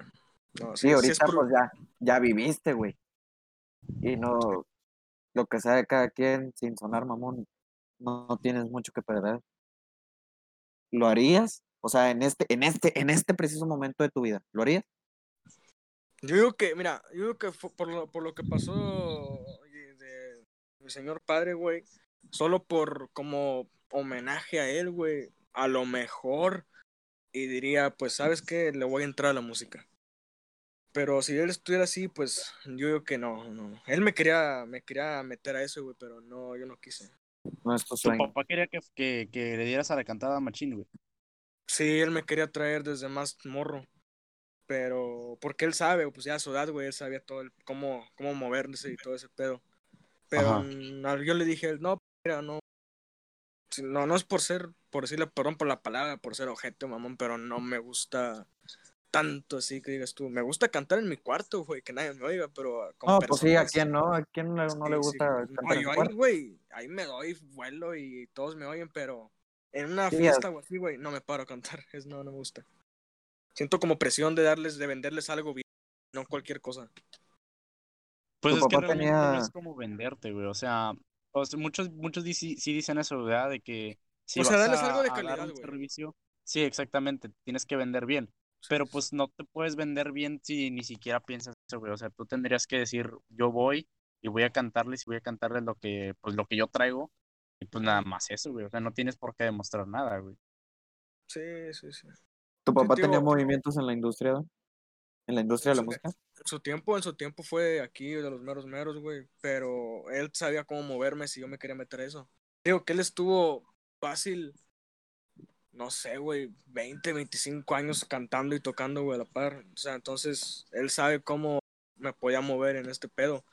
No, Sí, sí, sí ahorita por- pues ya, ya viviste, güey. Y no, lo que sea de cada quien, sin sonar mamón, no, no tienes mucho que perder. ¿Lo harías? O sea, en este, en este, en este preciso momento de tu vida, ¿lo harías? Yo digo que, mira, yo digo que por lo, por lo que pasó de mi señor padre, güey, solo por como homenaje a él, güey, a lo mejor, y diría, pues, ¿sabes qué? Le voy a entrar a la música. Pero si él estuviera así, pues, yo digo que no, no. Él me quería, me quería meter a eso, güey, pero no, yo no quise. No es tu papá quería que, que, que le dieras a la cantada a Machín, güey. Sí, él me quería traer desde más morro. Pero, porque él sabe, pues ya a su edad, güey, él sabía todo el, cómo, cómo moverse y todo ese pedo. Pero Ajá. yo le dije, no, mira, no. No, no es por ser, por decirle perdón por la palabra, por ser ojete, mamón, pero no me gusta tanto así que digas tú. Me gusta cantar en mi cuarto, güey, que nadie me oiga, pero con No, pues sí, ¿a quién no? ¿A quién no, no le Sí, sí. gusta No, cantar en yo su ahí, güey, ahí me doy vuelo y todos me oyen, pero en una Sí, fiesta o así, güey, no me paro a cantar. Es, no, no me gusta. Siento como presión de darles, de venderles algo bien, no cualquier cosa. Pues Tu es que realmente no es como venderte, güey. O sea, muchos, muchos sí, sí dicen eso, ¿verdad? De que si O sea, vas darles a, algo de a dar calidad, un güey. servicio, sí, exactamente, tienes que vender bien. Pero pues no te puedes vender bien si ni siquiera piensas eso, güey. O sea, tú tendrías que decir, yo voy y voy a cantarles y voy a cantarles lo que, pues lo que yo traigo. Y pues nada más eso, güey. O sea, no tienes por qué demostrar nada, güey. Sí, sí, sí. ¿Tu papá tío, tenía tío. movimientos en la industria? ¿En la industria de la música? En su tiempo, en su tiempo fue aquí de los meros meros, güey. Pero él sabía cómo moverme si yo me quería meter a eso. Digo que él estuvo fácil, no sé, güey, 20, 25 años cantando y tocando, güey, a la par. O sea, entonces él sabe cómo me podía mover en este pedo.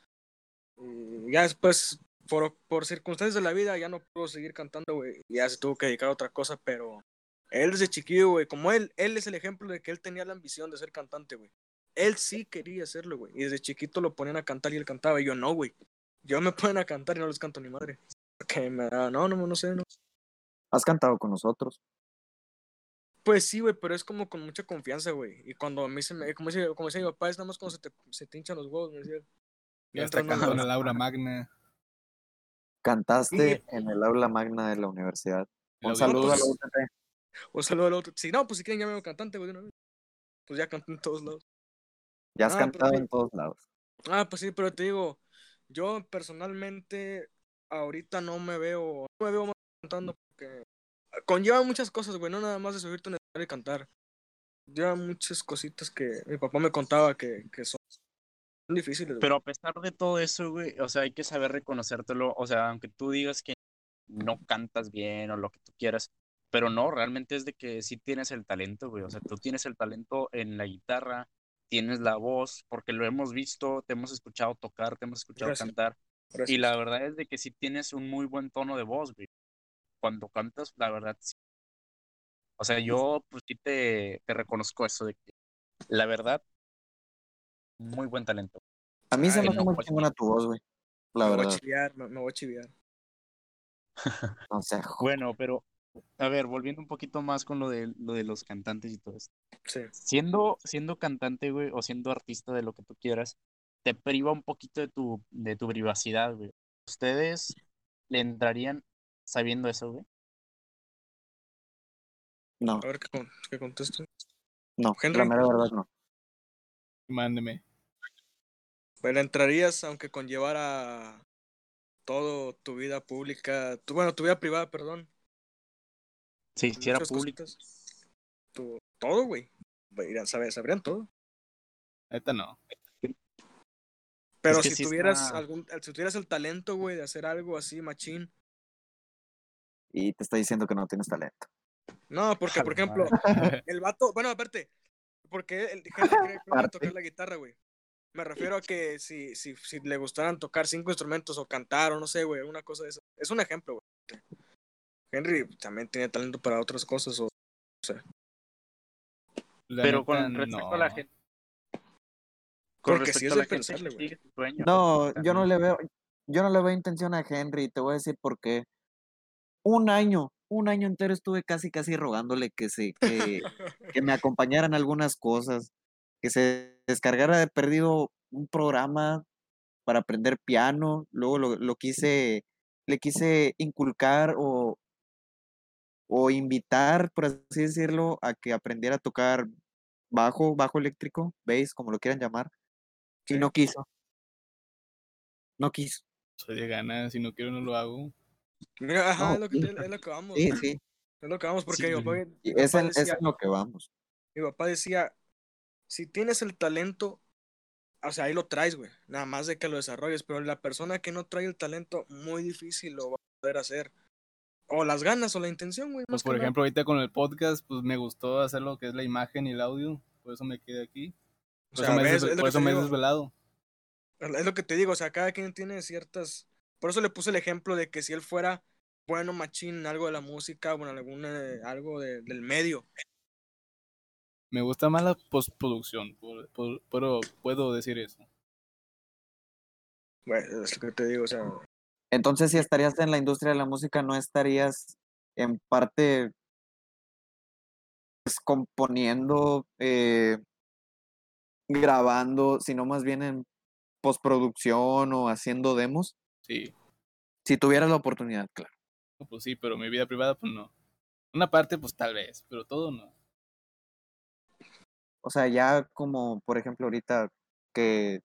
Y ya después, por, por circunstancias de la vida, ya no pudo seguir cantando, güey. Ya se tuvo que dedicar a otra cosa, pero él desde chiquillo, güey, como él, él es el ejemplo de que él tenía la ambición de ser cantante, güey. Él sí quería hacerlo, güey. Y desde chiquito lo ponían a cantar y él cantaba. Y yo no, güey. Yo me ponen a cantar y no les canto ni madre. Porque me da, no, no, no sé, no. Has cantado con nosotros. Pues sí, güey, pero es como con mucha confianza, güey. Y cuando a mí se me, como dice, como decía mi papá, es nada más cuando se te, se te hinchan los huevos, me decía. Ya No está cantando en nada. el aula magna. Cantaste en el aula magna de la universidad. Un saludo a la UTT. O saludo al otro. Sí, no, pues si quieren ya me hago cantante, güey. Pues ya canto en todos lados. Ya has Ah, cantado en todos lados. Ah, pues sí, pero te digo, yo personalmente ahorita no me veo, no me veo más cantando porque conlleva muchas cosas, güey, no nada más de subirte en el escenario y cantar. Lleva muchas cositas que mi papá me contaba que, que son difíciles. güey. Pero a pesar de todo eso, güey, o sea, hay que saber reconocértelo. O sea, aunque tú digas que no cantas bien o lo que tú quieras, pero no, realmente es de que sí tienes el talento, güey. O sea, tú tienes el talento en la guitarra, tienes la voz, porque lo hemos visto, te hemos escuchado tocar, te hemos escuchado Gracias. cantar. Y Gracias. la verdad es de que sí tienes un muy buen tono de voz, güey. Cuando cantas, la verdad, sí. O sea, yo pues sí te, te reconozco eso de que, la verdad, muy buen talento. A mí se me hace no, muy pues, chingona tu voz, güey. La me voy a verdad. chiviar, me, me voy a chiviar. O sea, jo- Bueno, pero, a ver, volviendo un poquito más con lo de, lo de los cantantes y todo esto. Sí. Siendo, siendo cantante, güey, o siendo artista de lo que tú quieras, te priva un poquito de tu, de tu privacidad, güey. ¿Ustedes le entrarían sabiendo eso, güey? no, A ver qué, qué contesto. no. Henry. La mera verdad, no. Mándeme. Pero entrarías aunque conllevara todo tu vida pública, tu, bueno, tu vida privada, perdón. Si hiciera cositas. Tu- todo, güey. Irían- sabe- Sabrían todo. Neta no. Pero que si sí tuvieras está- algún, si tuvieras el talento, güey, de hacer algo así, machín. Y te está diciendo que no tienes talento. No, porque, por ejemplo, el vato, bueno, aparte, porque el Henry cree que a tocar la guitarra, güey. Me refiero a que si, si, si le gustaran tocar cinco instrumentos o cantar o no sé, güey, una cosa de esa. Es un ejemplo, güey. Henry también tiene talento para otras cosas o La Pero con respecto a la no. gente. Con Porque respecto es a de la gente pensarle, que güey. sigue su sueño. No, yo no le veo, yo no le veo intención a Henry, te voy a decir por qué. Un año, un año entero estuve casi casi rogándole que se, que, que me acompañaran algunas cosas, que se descargara de perdido un programa para aprender piano, luego lo, lo quise, le quise inculcar o, o invitar, por así decirlo, a que aprendiera a tocar bajo, bajo eléctrico, bass, como lo quieran llamar, y no quiso. No quiso. Soy de ganas, si no quiero no lo hago. Mira, ajá, No, es, lo que, es lo que vamos. Sí, sí, Es lo que vamos, porque Sí, mi, papá, es en, es en lo que vamos. mi papá decía, si tienes el talento, o sea, ahí lo traes, güey. Nada más de que lo desarrolles, pero la persona que no trae el talento, muy difícil lo va a poder hacer. O las ganas o la intención, güey. Pues por nada. ejemplo, ahorita con el podcast, pues me gustó hacer lo que es la imagen y el audio. Por eso me quedé aquí. O Por sea, eso me, he ves, es por eso me he desvelado. Es lo que te digo, o sea, cada quien tiene ciertas. Por eso le puse el ejemplo de que si él fuera bueno, machín, algo de la música, bueno, alguna, algo de- del medio. Me gusta más la postproducción, por- por- pero puedo decir eso. Bueno, es lo que te digo, o sea, Entonces, si estarías en la industria de la música, no estarías en parte pues, componiendo, eh, grabando, sino más bien en postproducción o haciendo demos. Sí, Si tuvieras la oportunidad, claro. pues sí, pero mi vida privada, pues no. Una parte, pues tal vez, pero todo no. O sea, ya como, por ejemplo, ahorita que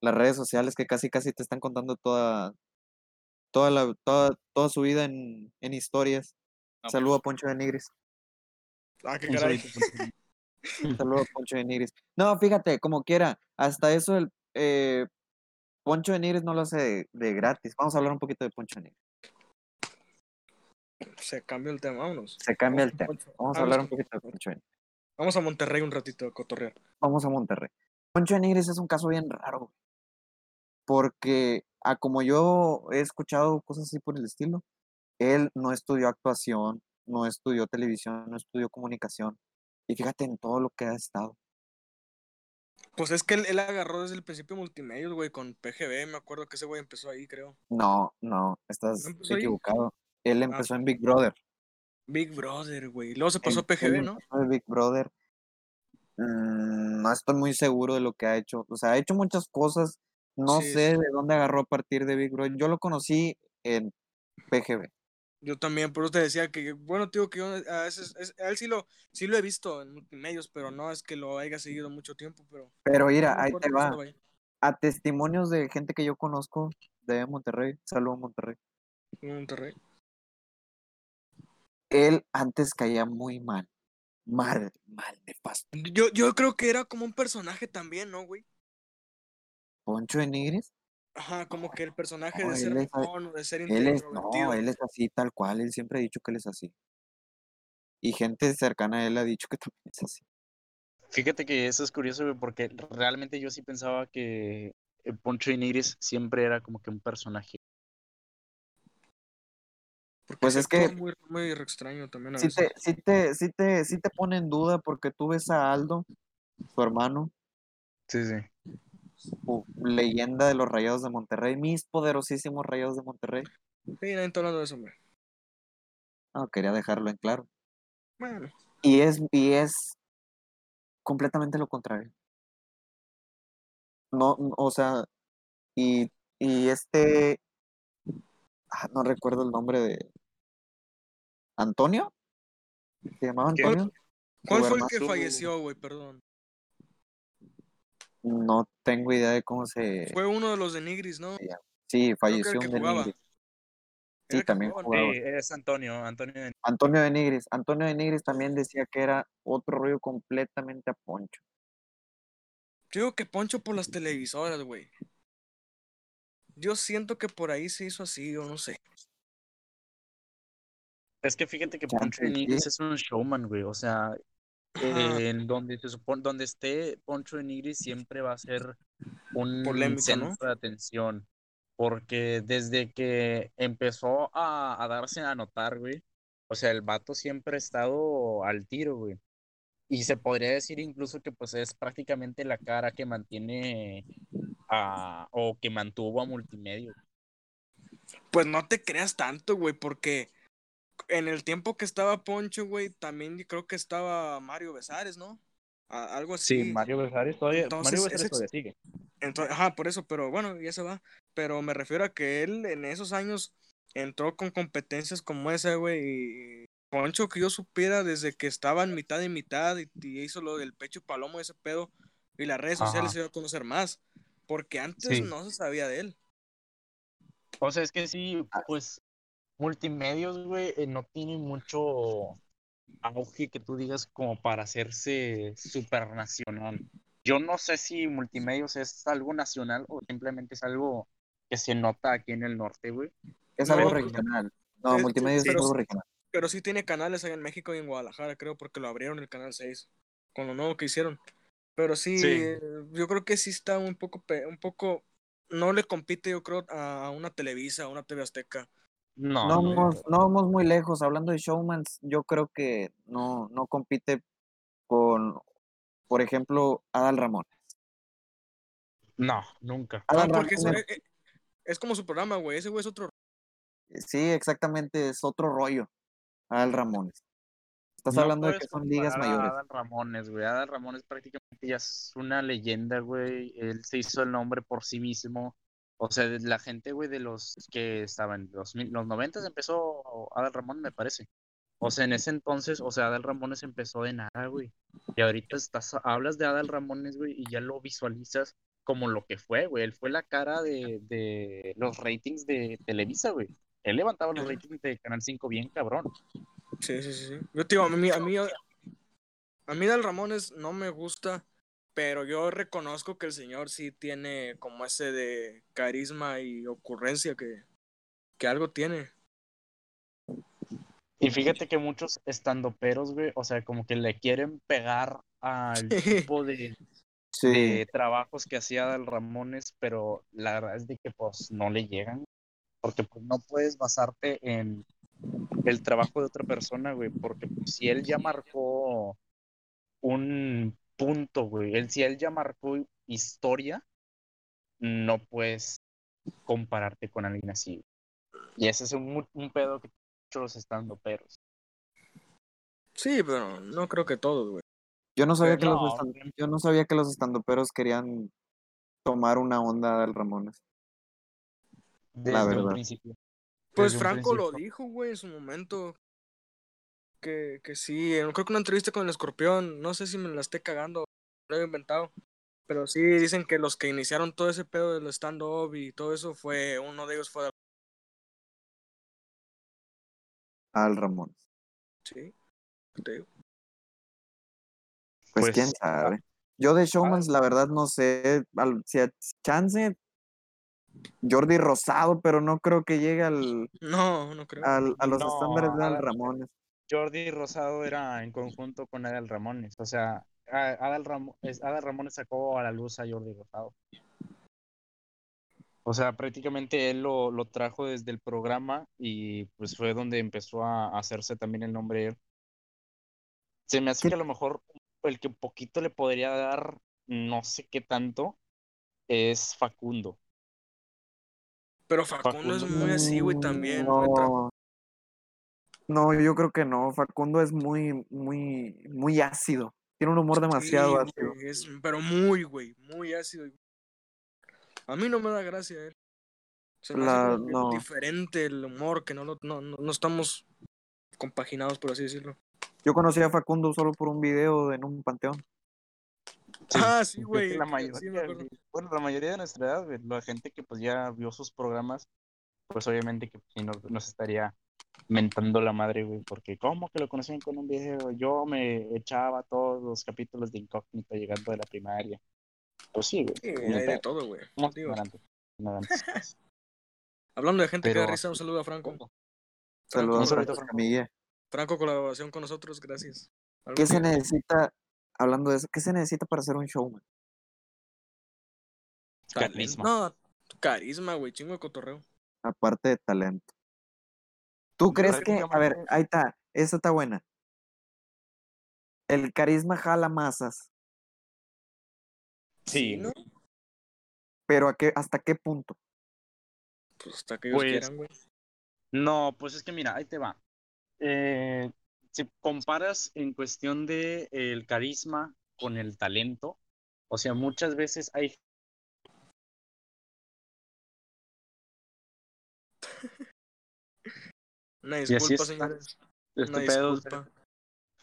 las redes sociales que casi casi te están contando toda, toda la, toda, toda su vida en, en historias. No, Saludo a pues, Poncho de Nigris. ah, qué caray. Saludo a Poncho de Nigris. No, fíjate, como quiera, hasta eso el eh, Poncho de Nigris no lo hace de, de gratis. Vamos a hablar un poquito de Poncho de Nigris. Se cambió el tema, vámonos. Se cambia el tema. Poncho. Vamos a hablar un poquito de Poncho de Nigris. Vamos a Monterrey un ratito a cotorrear. Vamos a Monterrey. Poncho de Nigris es un caso bien raro, porque a como yo he escuchado cosas así por el estilo, él no estudió actuación, no estudió televisión, no estudió comunicación. Y fíjate en todo lo que ha estado. Pues es que él, él agarró desde el principio multimedios, güey, con PGB. Me acuerdo que ese güey empezó ahí, creo. No, no, estás ¿No empezó ahí? equivocado. Él Ah, empezó en Big Brother. Big Brother, güey. Luego se pasó a Él- él PGB, ¿no? Big Brother. Mm, no estoy muy seguro de lo que ha hecho. O sea, ha hecho muchas cosas. No Sí, sé sí. de dónde agarró a partir de Big Brother. Yo lo conocí en PGB. Yo también, por eso te decía que, bueno, tío, que yo a veces, es- a él sí lo, sí lo he visto en multimedios, pero no es que lo haya seguido mucho tiempo, pero... Pero mira, ahí te va. A testimonios de gente que yo conozco, de Monterrey. Saludos Monterrey. Monterrey. Él antes caía muy mal. Mal, mal, nefasto. Yo, yo creo que era como un personaje también, ¿no, güey? Poncho de Nigris. Ajá, como que el personaje No, de ser mono, de ser Él es, no, él es así tal cual. Él siempre ha dicho que él es así. Y gente cercana a él ha dicho que también es así. Fíjate que eso es curioso, porque realmente yo sí pensaba que eh, Poncho y Nigris siempre era como que un personaje. Porque Pues es que- muy, muy extraño también a Sí veces. te, sí te, sí te, sí te pone en duda porque tú ves a Aldo, su hermano, Sí, sí. Leyenda de los Rayados de Monterrey, mis poderosísimos Rayados de Monterrey. Sí, nadie está hablando de eso, hombre. No, quería dejarlo en claro. Bueno, Y es, y es completamente lo contrario. No, o sea, y, y este, ah, no recuerdo el nombre de Antonio. ¿Se llamaba. Antonio? ¿cuál Su fue el que falleció, güey? Perdón. No tengo idea de cómo se. Fue uno de los de Nigris, ¿no? Sí, falleció un de. Nigris. Sí, también jugaba, es Antonio, Antonio de- Antonio de Nigris. Antonio de Nigris también decía que era otro rollo completamente a Poncho. Yo digo que Poncho por las televisoras, güey. Yo siento que por ahí se hizo así, o no sé. Es que fíjate que Poncho de. Nigris es un showman, güey. O sea. Eh, en donde se supone, donde esté Poncho de Nigris siempre va a ser un Polémico, centro ¿no? de atención. Porque desde que empezó a, a darse a notar, güey. O sea, el vato siempre ha estado al tiro, güey. Y se podría decir incluso que pues es prácticamente la cara que mantiene a, o que mantuvo a Multimedia. Pues no te creas tanto, güey, porque en el tiempo que estaba Poncho, güey, también creo que estaba Mario Besares, ¿no? A- algo así. Sí, Mario Besares todavía, Entonces, Mario Besares todavía sigue. Entonces, ajá, por eso, pero bueno, ya se va. Pero me refiero a que él en esos años entró con competencias como esa, güey. Y Poncho, que yo supiera desde que estaba en mitad y mitad y, y hizo lo del pecho palomo, ese pedo, y las redes sociales Ajá. se iba a conocer más. Porque antes Sí. no se sabía de él. O sea, es que sí, Ah. pues multimedios, güey, eh, no tienen mucho auge que tú digas como para hacerse supernacional. Yo no sé si multimedios es algo nacional o simplemente es algo que se nota aquí en el norte, güey. Es No, algo regional. No, es- multimedia es pero- algo regional. Pero sí tiene canales allá en México y en Guadalajara, creo, porque lo abrieron el canal 6 con lo nuevo que hicieron. Pero sí, Sí. eh, yo creo que sí está un poco, un poco, no le compite, yo creo, a una Televisa, a una TV Azteca. No, No, vamos, no vamos muy lejos. Hablando de showmans, yo creo que no, no compite con, por ejemplo, Adal Ramón. no, nunca. Adal porque Ramón, es, como su programa, güey. Ese güey es otro. sí, exactamente, es otro rollo. Adal Ramones. Estás No hablando de que son ligas mayores. Adal Ramones, güey. Adal Ramones prácticamente ya es una leyenda, güey. Él se hizo el nombre por sí mismo. O sea, la gente, güey, de los que estaban en los, los 90 empezó Adal Ramones, me parece. O sea, en ese entonces, o sea, Adal Ramones empezó de nada, güey. Y ahorita estás, hablas de Adal Ramones, güey, y ya lo visualizas como lo que fue, güey. Él fue la cara de, de los ratings de Televisa, güey. Él levantaba los ratings de Canal 5 bien cabrón. Sí, sí, sí. sí. Yo te digo, a mí, a mí, a mí Dal Ramones no me gusta, pero yo reconozco que el señor sí tiene como ese de carisma y ocurrencia que, que algo tiene. Y fíjate que muchos estandoperos, güey, o sea, como que le quieren pegar al tipo de, Sí, de trabajos que hacía Dal Ramones, pero la verdad es de que pues no le llegan, porque pues no puedes basarte en el trabajo de otra persona, güey, porque pues, si él ya marcó un punto, güey, él, si él ya marcó historia, no puedes compararte con alguien así. Y ese es un, un pedo que muchos estandoperos. Sí, pero no creo que todos, güey. yo no sabía Pero que los no, estan- yo no sabía que los estandoperos querían tomar una onda de Adal Ramones. Desde un verdad. principio. Pues Desde un Franco lo dijo, güey, en su momento. Que, que sí, creo que una entrevista con el escorpión, no sé si me la esté cagando, lo he inventado. Pero sí dicen que los que iniciaron todo ese pedo del stand-up y todo eso fue, uno de ellos fue Al Ramón. Sí. te digo. Pues, Pues, quién sabe. Yo de Showmans, la verdad, no sé. al- si a chance, Jordi Rosado, pero no creo que llegue al, No, no creo. al- a los No, estándares de Ramones. Jordi Rosado era en conjunto con Adal Ramones. O sea, Adal, Ramo- es- Adal Ramones sacó a la luz a Jordi Rosado. O sea, prácticamente él lo, lo trajo desde el programa y pues fue donde empezó a hacerse también el nombre él. Se me hace ¿Qué- que a lo mejor el que poquito le podría dar, no sé qué tanto, es Facundo. Pero Facundo es muy así, güey, también. No. No, yo creo que no. Facundo es muy, muy, muy ácido. Tiene un humor demasiado Sí, ácido. güey, es- pero muy, güey, muy ácido. A mí no me da gracia él. Se me hace La- como que no. diferente el humor, que no, lo- no, no, no estamos compaginados, por así decirlo. Yo conocí a Facundo solo por un video en un panteón. Ah, sí, güey, La mayoría, sí, bueno, la mayoría de nuestra edad, güey, la gente que pues ya vio sus programas, pues obviamente que nos, nos estaría mentando la madre, güey, porque ¿cómo que lo conocían con un video? Yo me echaba todos los capítulos de incógnito llegando de la primaria. Pues sí, güey. Sí, hay de todo, güey. hablando de gente que da risa, un saludo a Franco. Saludos a saludito, Franco Franco. Franco, colaboración con nosotros, gracias. ¿Qué se necesita, hablando de eso, qué se necesita para ser un showman? Carisma. No, carisma, güey, chingo de cotorreo. Aparte de talento. ¿Tú crees que, a ver, ahí está, esa está buena. El carisma jala masas, Sí, ¿no? pero ¿a qué, ¿hasta qué punto? Pues hasta que ellos Pues, quieran, güey. No, pues es que mira, ahí te va. Eh, si comparas en cuestión de el carisma con el talento, o sea, muchas veces hay Una disculpa, señores. Una estupendos disculpa.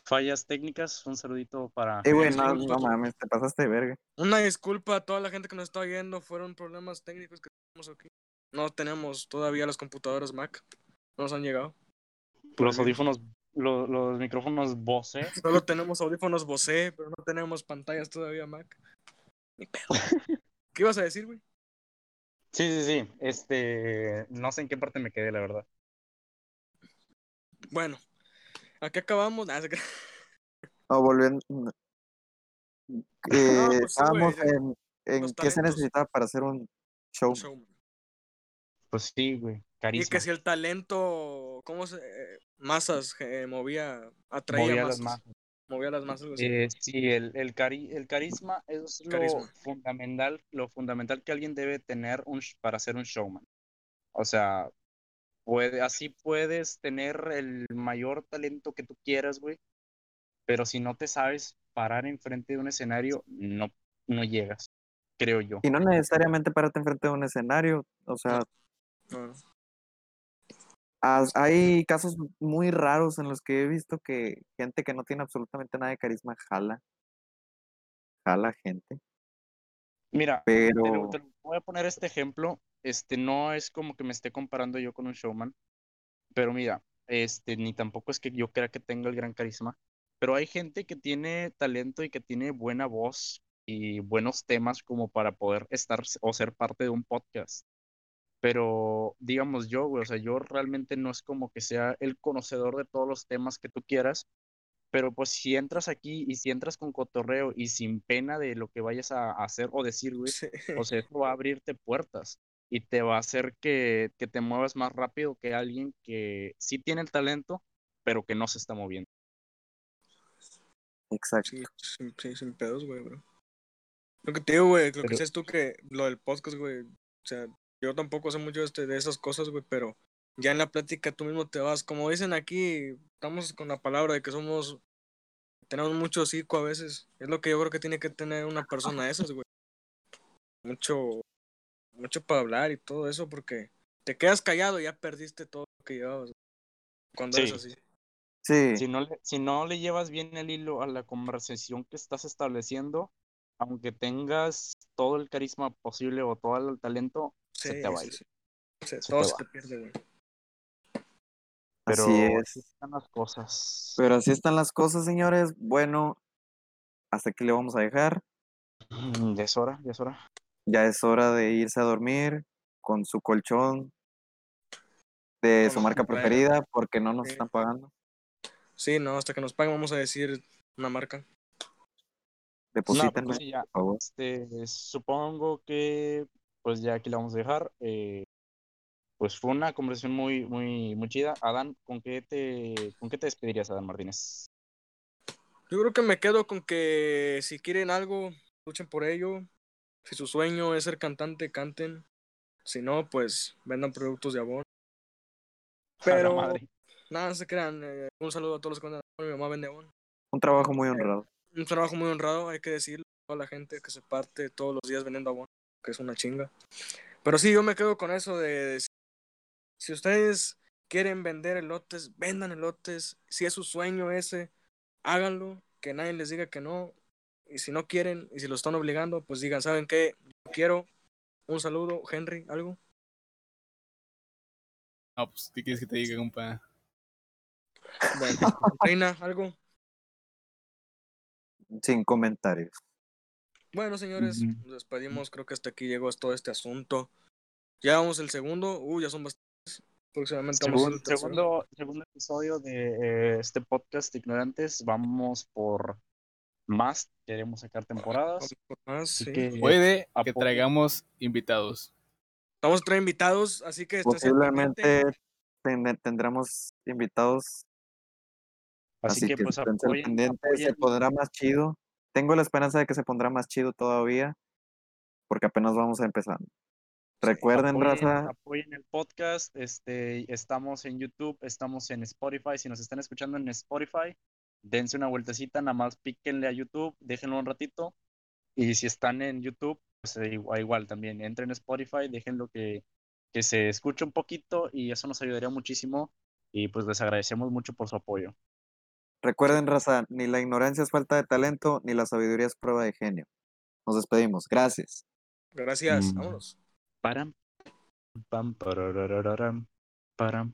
fallas técnicas. Un saludito para. Eh, güey, no, mames, te pasaste de verga. Una disculpa a toda la gente que nos está oyendo. Fueron problemas técnicos que tenemos aquí. No tenemos todavía las computadoras Mac. No nos han llegado. Los audífonos, lo- los, micrófonos Bose. Solo tenemos audífonos Bose, pero no tenemos pantallas todavía Mac. Ni pedo. ¿Qué ibas a decir, güey? Sí, sí, sí. Este, no sé en qué parte me quedé, la verdad. Bueno, aquí acabamos. Ah, No, volviendo. Eh, pues sí, estábamos güey, en, qué se talentos. necesita para hacer un show. Pues sí, güey. Y Carisma. que si el talento, ¿cómo se? eh, masas, eh, movía, atraía Movía masas. las masas. Movía las masas. Eh, sí, el, el, cari- el carisma es lo Carisma. fundamental, lo fundamental que alguien debe tener un, para ser un showman. O sea, puede, así puedes tener el mayor talento que tú quieras, güey, pero si no te sabes parar enfrente de un escenario, no, no llegas, creo yo. Y no necesariamente pararte enfrente de un escenario. O sea, No, hay casos muy raros en los que he visto que gente que no tiene absolutamente nada de carisma jala. Jala gente. Mira, te lo- Pero. te lo voy a poner este ejemplo, este no es como que me esté comparando yo con un showman, pero mira, este ni tampoco es que yo crea que tenga el gran carisma, pero hay gente que tiene talento y que tiene buena voz y buenos temas como para poder estar o ser parte de un podcast. Pero digamos yo, güey, o sea, yo realmente no es como que sea el conocedor de todos los temas que tú quieras, pero pues si entras aquí y si entras con cotorreo y sin pena de lo que vayas a hacer o decir, güey, Sí. o sea, eso va a abrirte puertas y te va a hacer que, que te muevas más rápido que alguien que sí tiene el talento, pero que no se está moviendo. Exacto. Sí, sin, sí, sin pedos, güey, bro. Lo que te digo, güey, lo que Pero- sé es tú que lo del podcast, güey, o sea, yo tampoco sé mucho este, de esas cosas, güey, pero ya en la plática tú mismo te vas, como dicen aquí, estamos con la palabra de que somos, tenemos mucho psico a veces, es lo que yo creo que tiene que tener una persona de esas, güey. Mucho, mucho para hablar y todo eso, porque te quedas callado y ya perdiste todo lo que llevabas. Cuando Sí. eres así. Sí. Si no, le, si no le llevas bien el hilo a la conversación que estás estableciendo, aunque tengas todo el carisma posible o todo el talento, se te va a sí, ir. sí. Sí, Se todo te se va. te pierde, güey. Pero Así así es. están las cosas. Pero así están las cosas, señores. Bueno, hasta aquí le vamos a dejar. Mm, Ya es hora, ya es hora. Ya es hora de irse a dormir con su colchón de su marca preferida porque no nos Sí. están pagando. Sí, no, hasta que nos paguen vamos a decir una marca. No, Deposítenme, pues ya. por favor. Este, supongo que pues ya aquí la vamos a dejar. Eh, pues fue una conversación muy, muy, muy chida. Adán, ¿con qué te, con qué te despedirías, Adán Martínez? Yo creo que me quedo con que si quieren algo, luchen por ello. Si su sueño es ser cantante, canten. Si no, pues vendan productos de Avon. A la Pero madre. nada, se crean. eh, un saludo a todos los que venden Avon. Mi mamá vende Avon. Un trabajo muy honrado. Un trabajo muy honrado, hay que decirlo. a la gente que se parte todos los días vendiendo Avon, que es una chinga. Pero sí, yo me quedo con eso de, de si ustedes quieren vender elotes, vendan elotes. Si es su sueño ese, háganlo. Que nadie les diga que no. Y si no quieren, y si lo están obligando, pues digan, ¿saben qué? Yo quiero. Un saludo, Henry, ¿algo? No, pues, ¿qué quieres que te diga, compa? Bueno, Reina, ¿algo? Sin comentarios. Bueno, señores, nos despedimos. Creo que hasta aquí llegó todo este asunto. Ya vamos el segundo. Uh, ya son bastantes. Próximamente vamos a hacer Segun- el segundo, segundo episodio de eh, este podcast Ignorantes. Vamos por más. Queremos sacar temporadas. Vamos por más, Así sí. que Puede que traigamos invitados. Vamos a traer invitados, así que Posiblemente ten- tendremos invitados, así, así, que, que, pues apoyen, se pondrá más chido. Tengo la esperanza de que se pondrá más chido todavía, porque apenas vamos empezando. Recuerden, apoyen, raza, apoyen el podcast. Este, estamos en YouTube, estamos en Spotify. Si nos están escuchando en Spotify, dense una vueltecita, nada más píquenle a YouTube, déjenlo un ratito. Y si están en YouTube, pues eh, igual, igual también entren en Spotify, déjenlo que, que se escuche un poquito y eso nos ayudaría muchísimo. Y pues les agradecemos mucho por su apoyo. recuerden, raza, ni la ignorancia es falta de talento, ni la sabiduría es prueba de genio. Nos despedimos. Gracias. Gracias, Mm. vámonos. Param, pam, pararararam, param.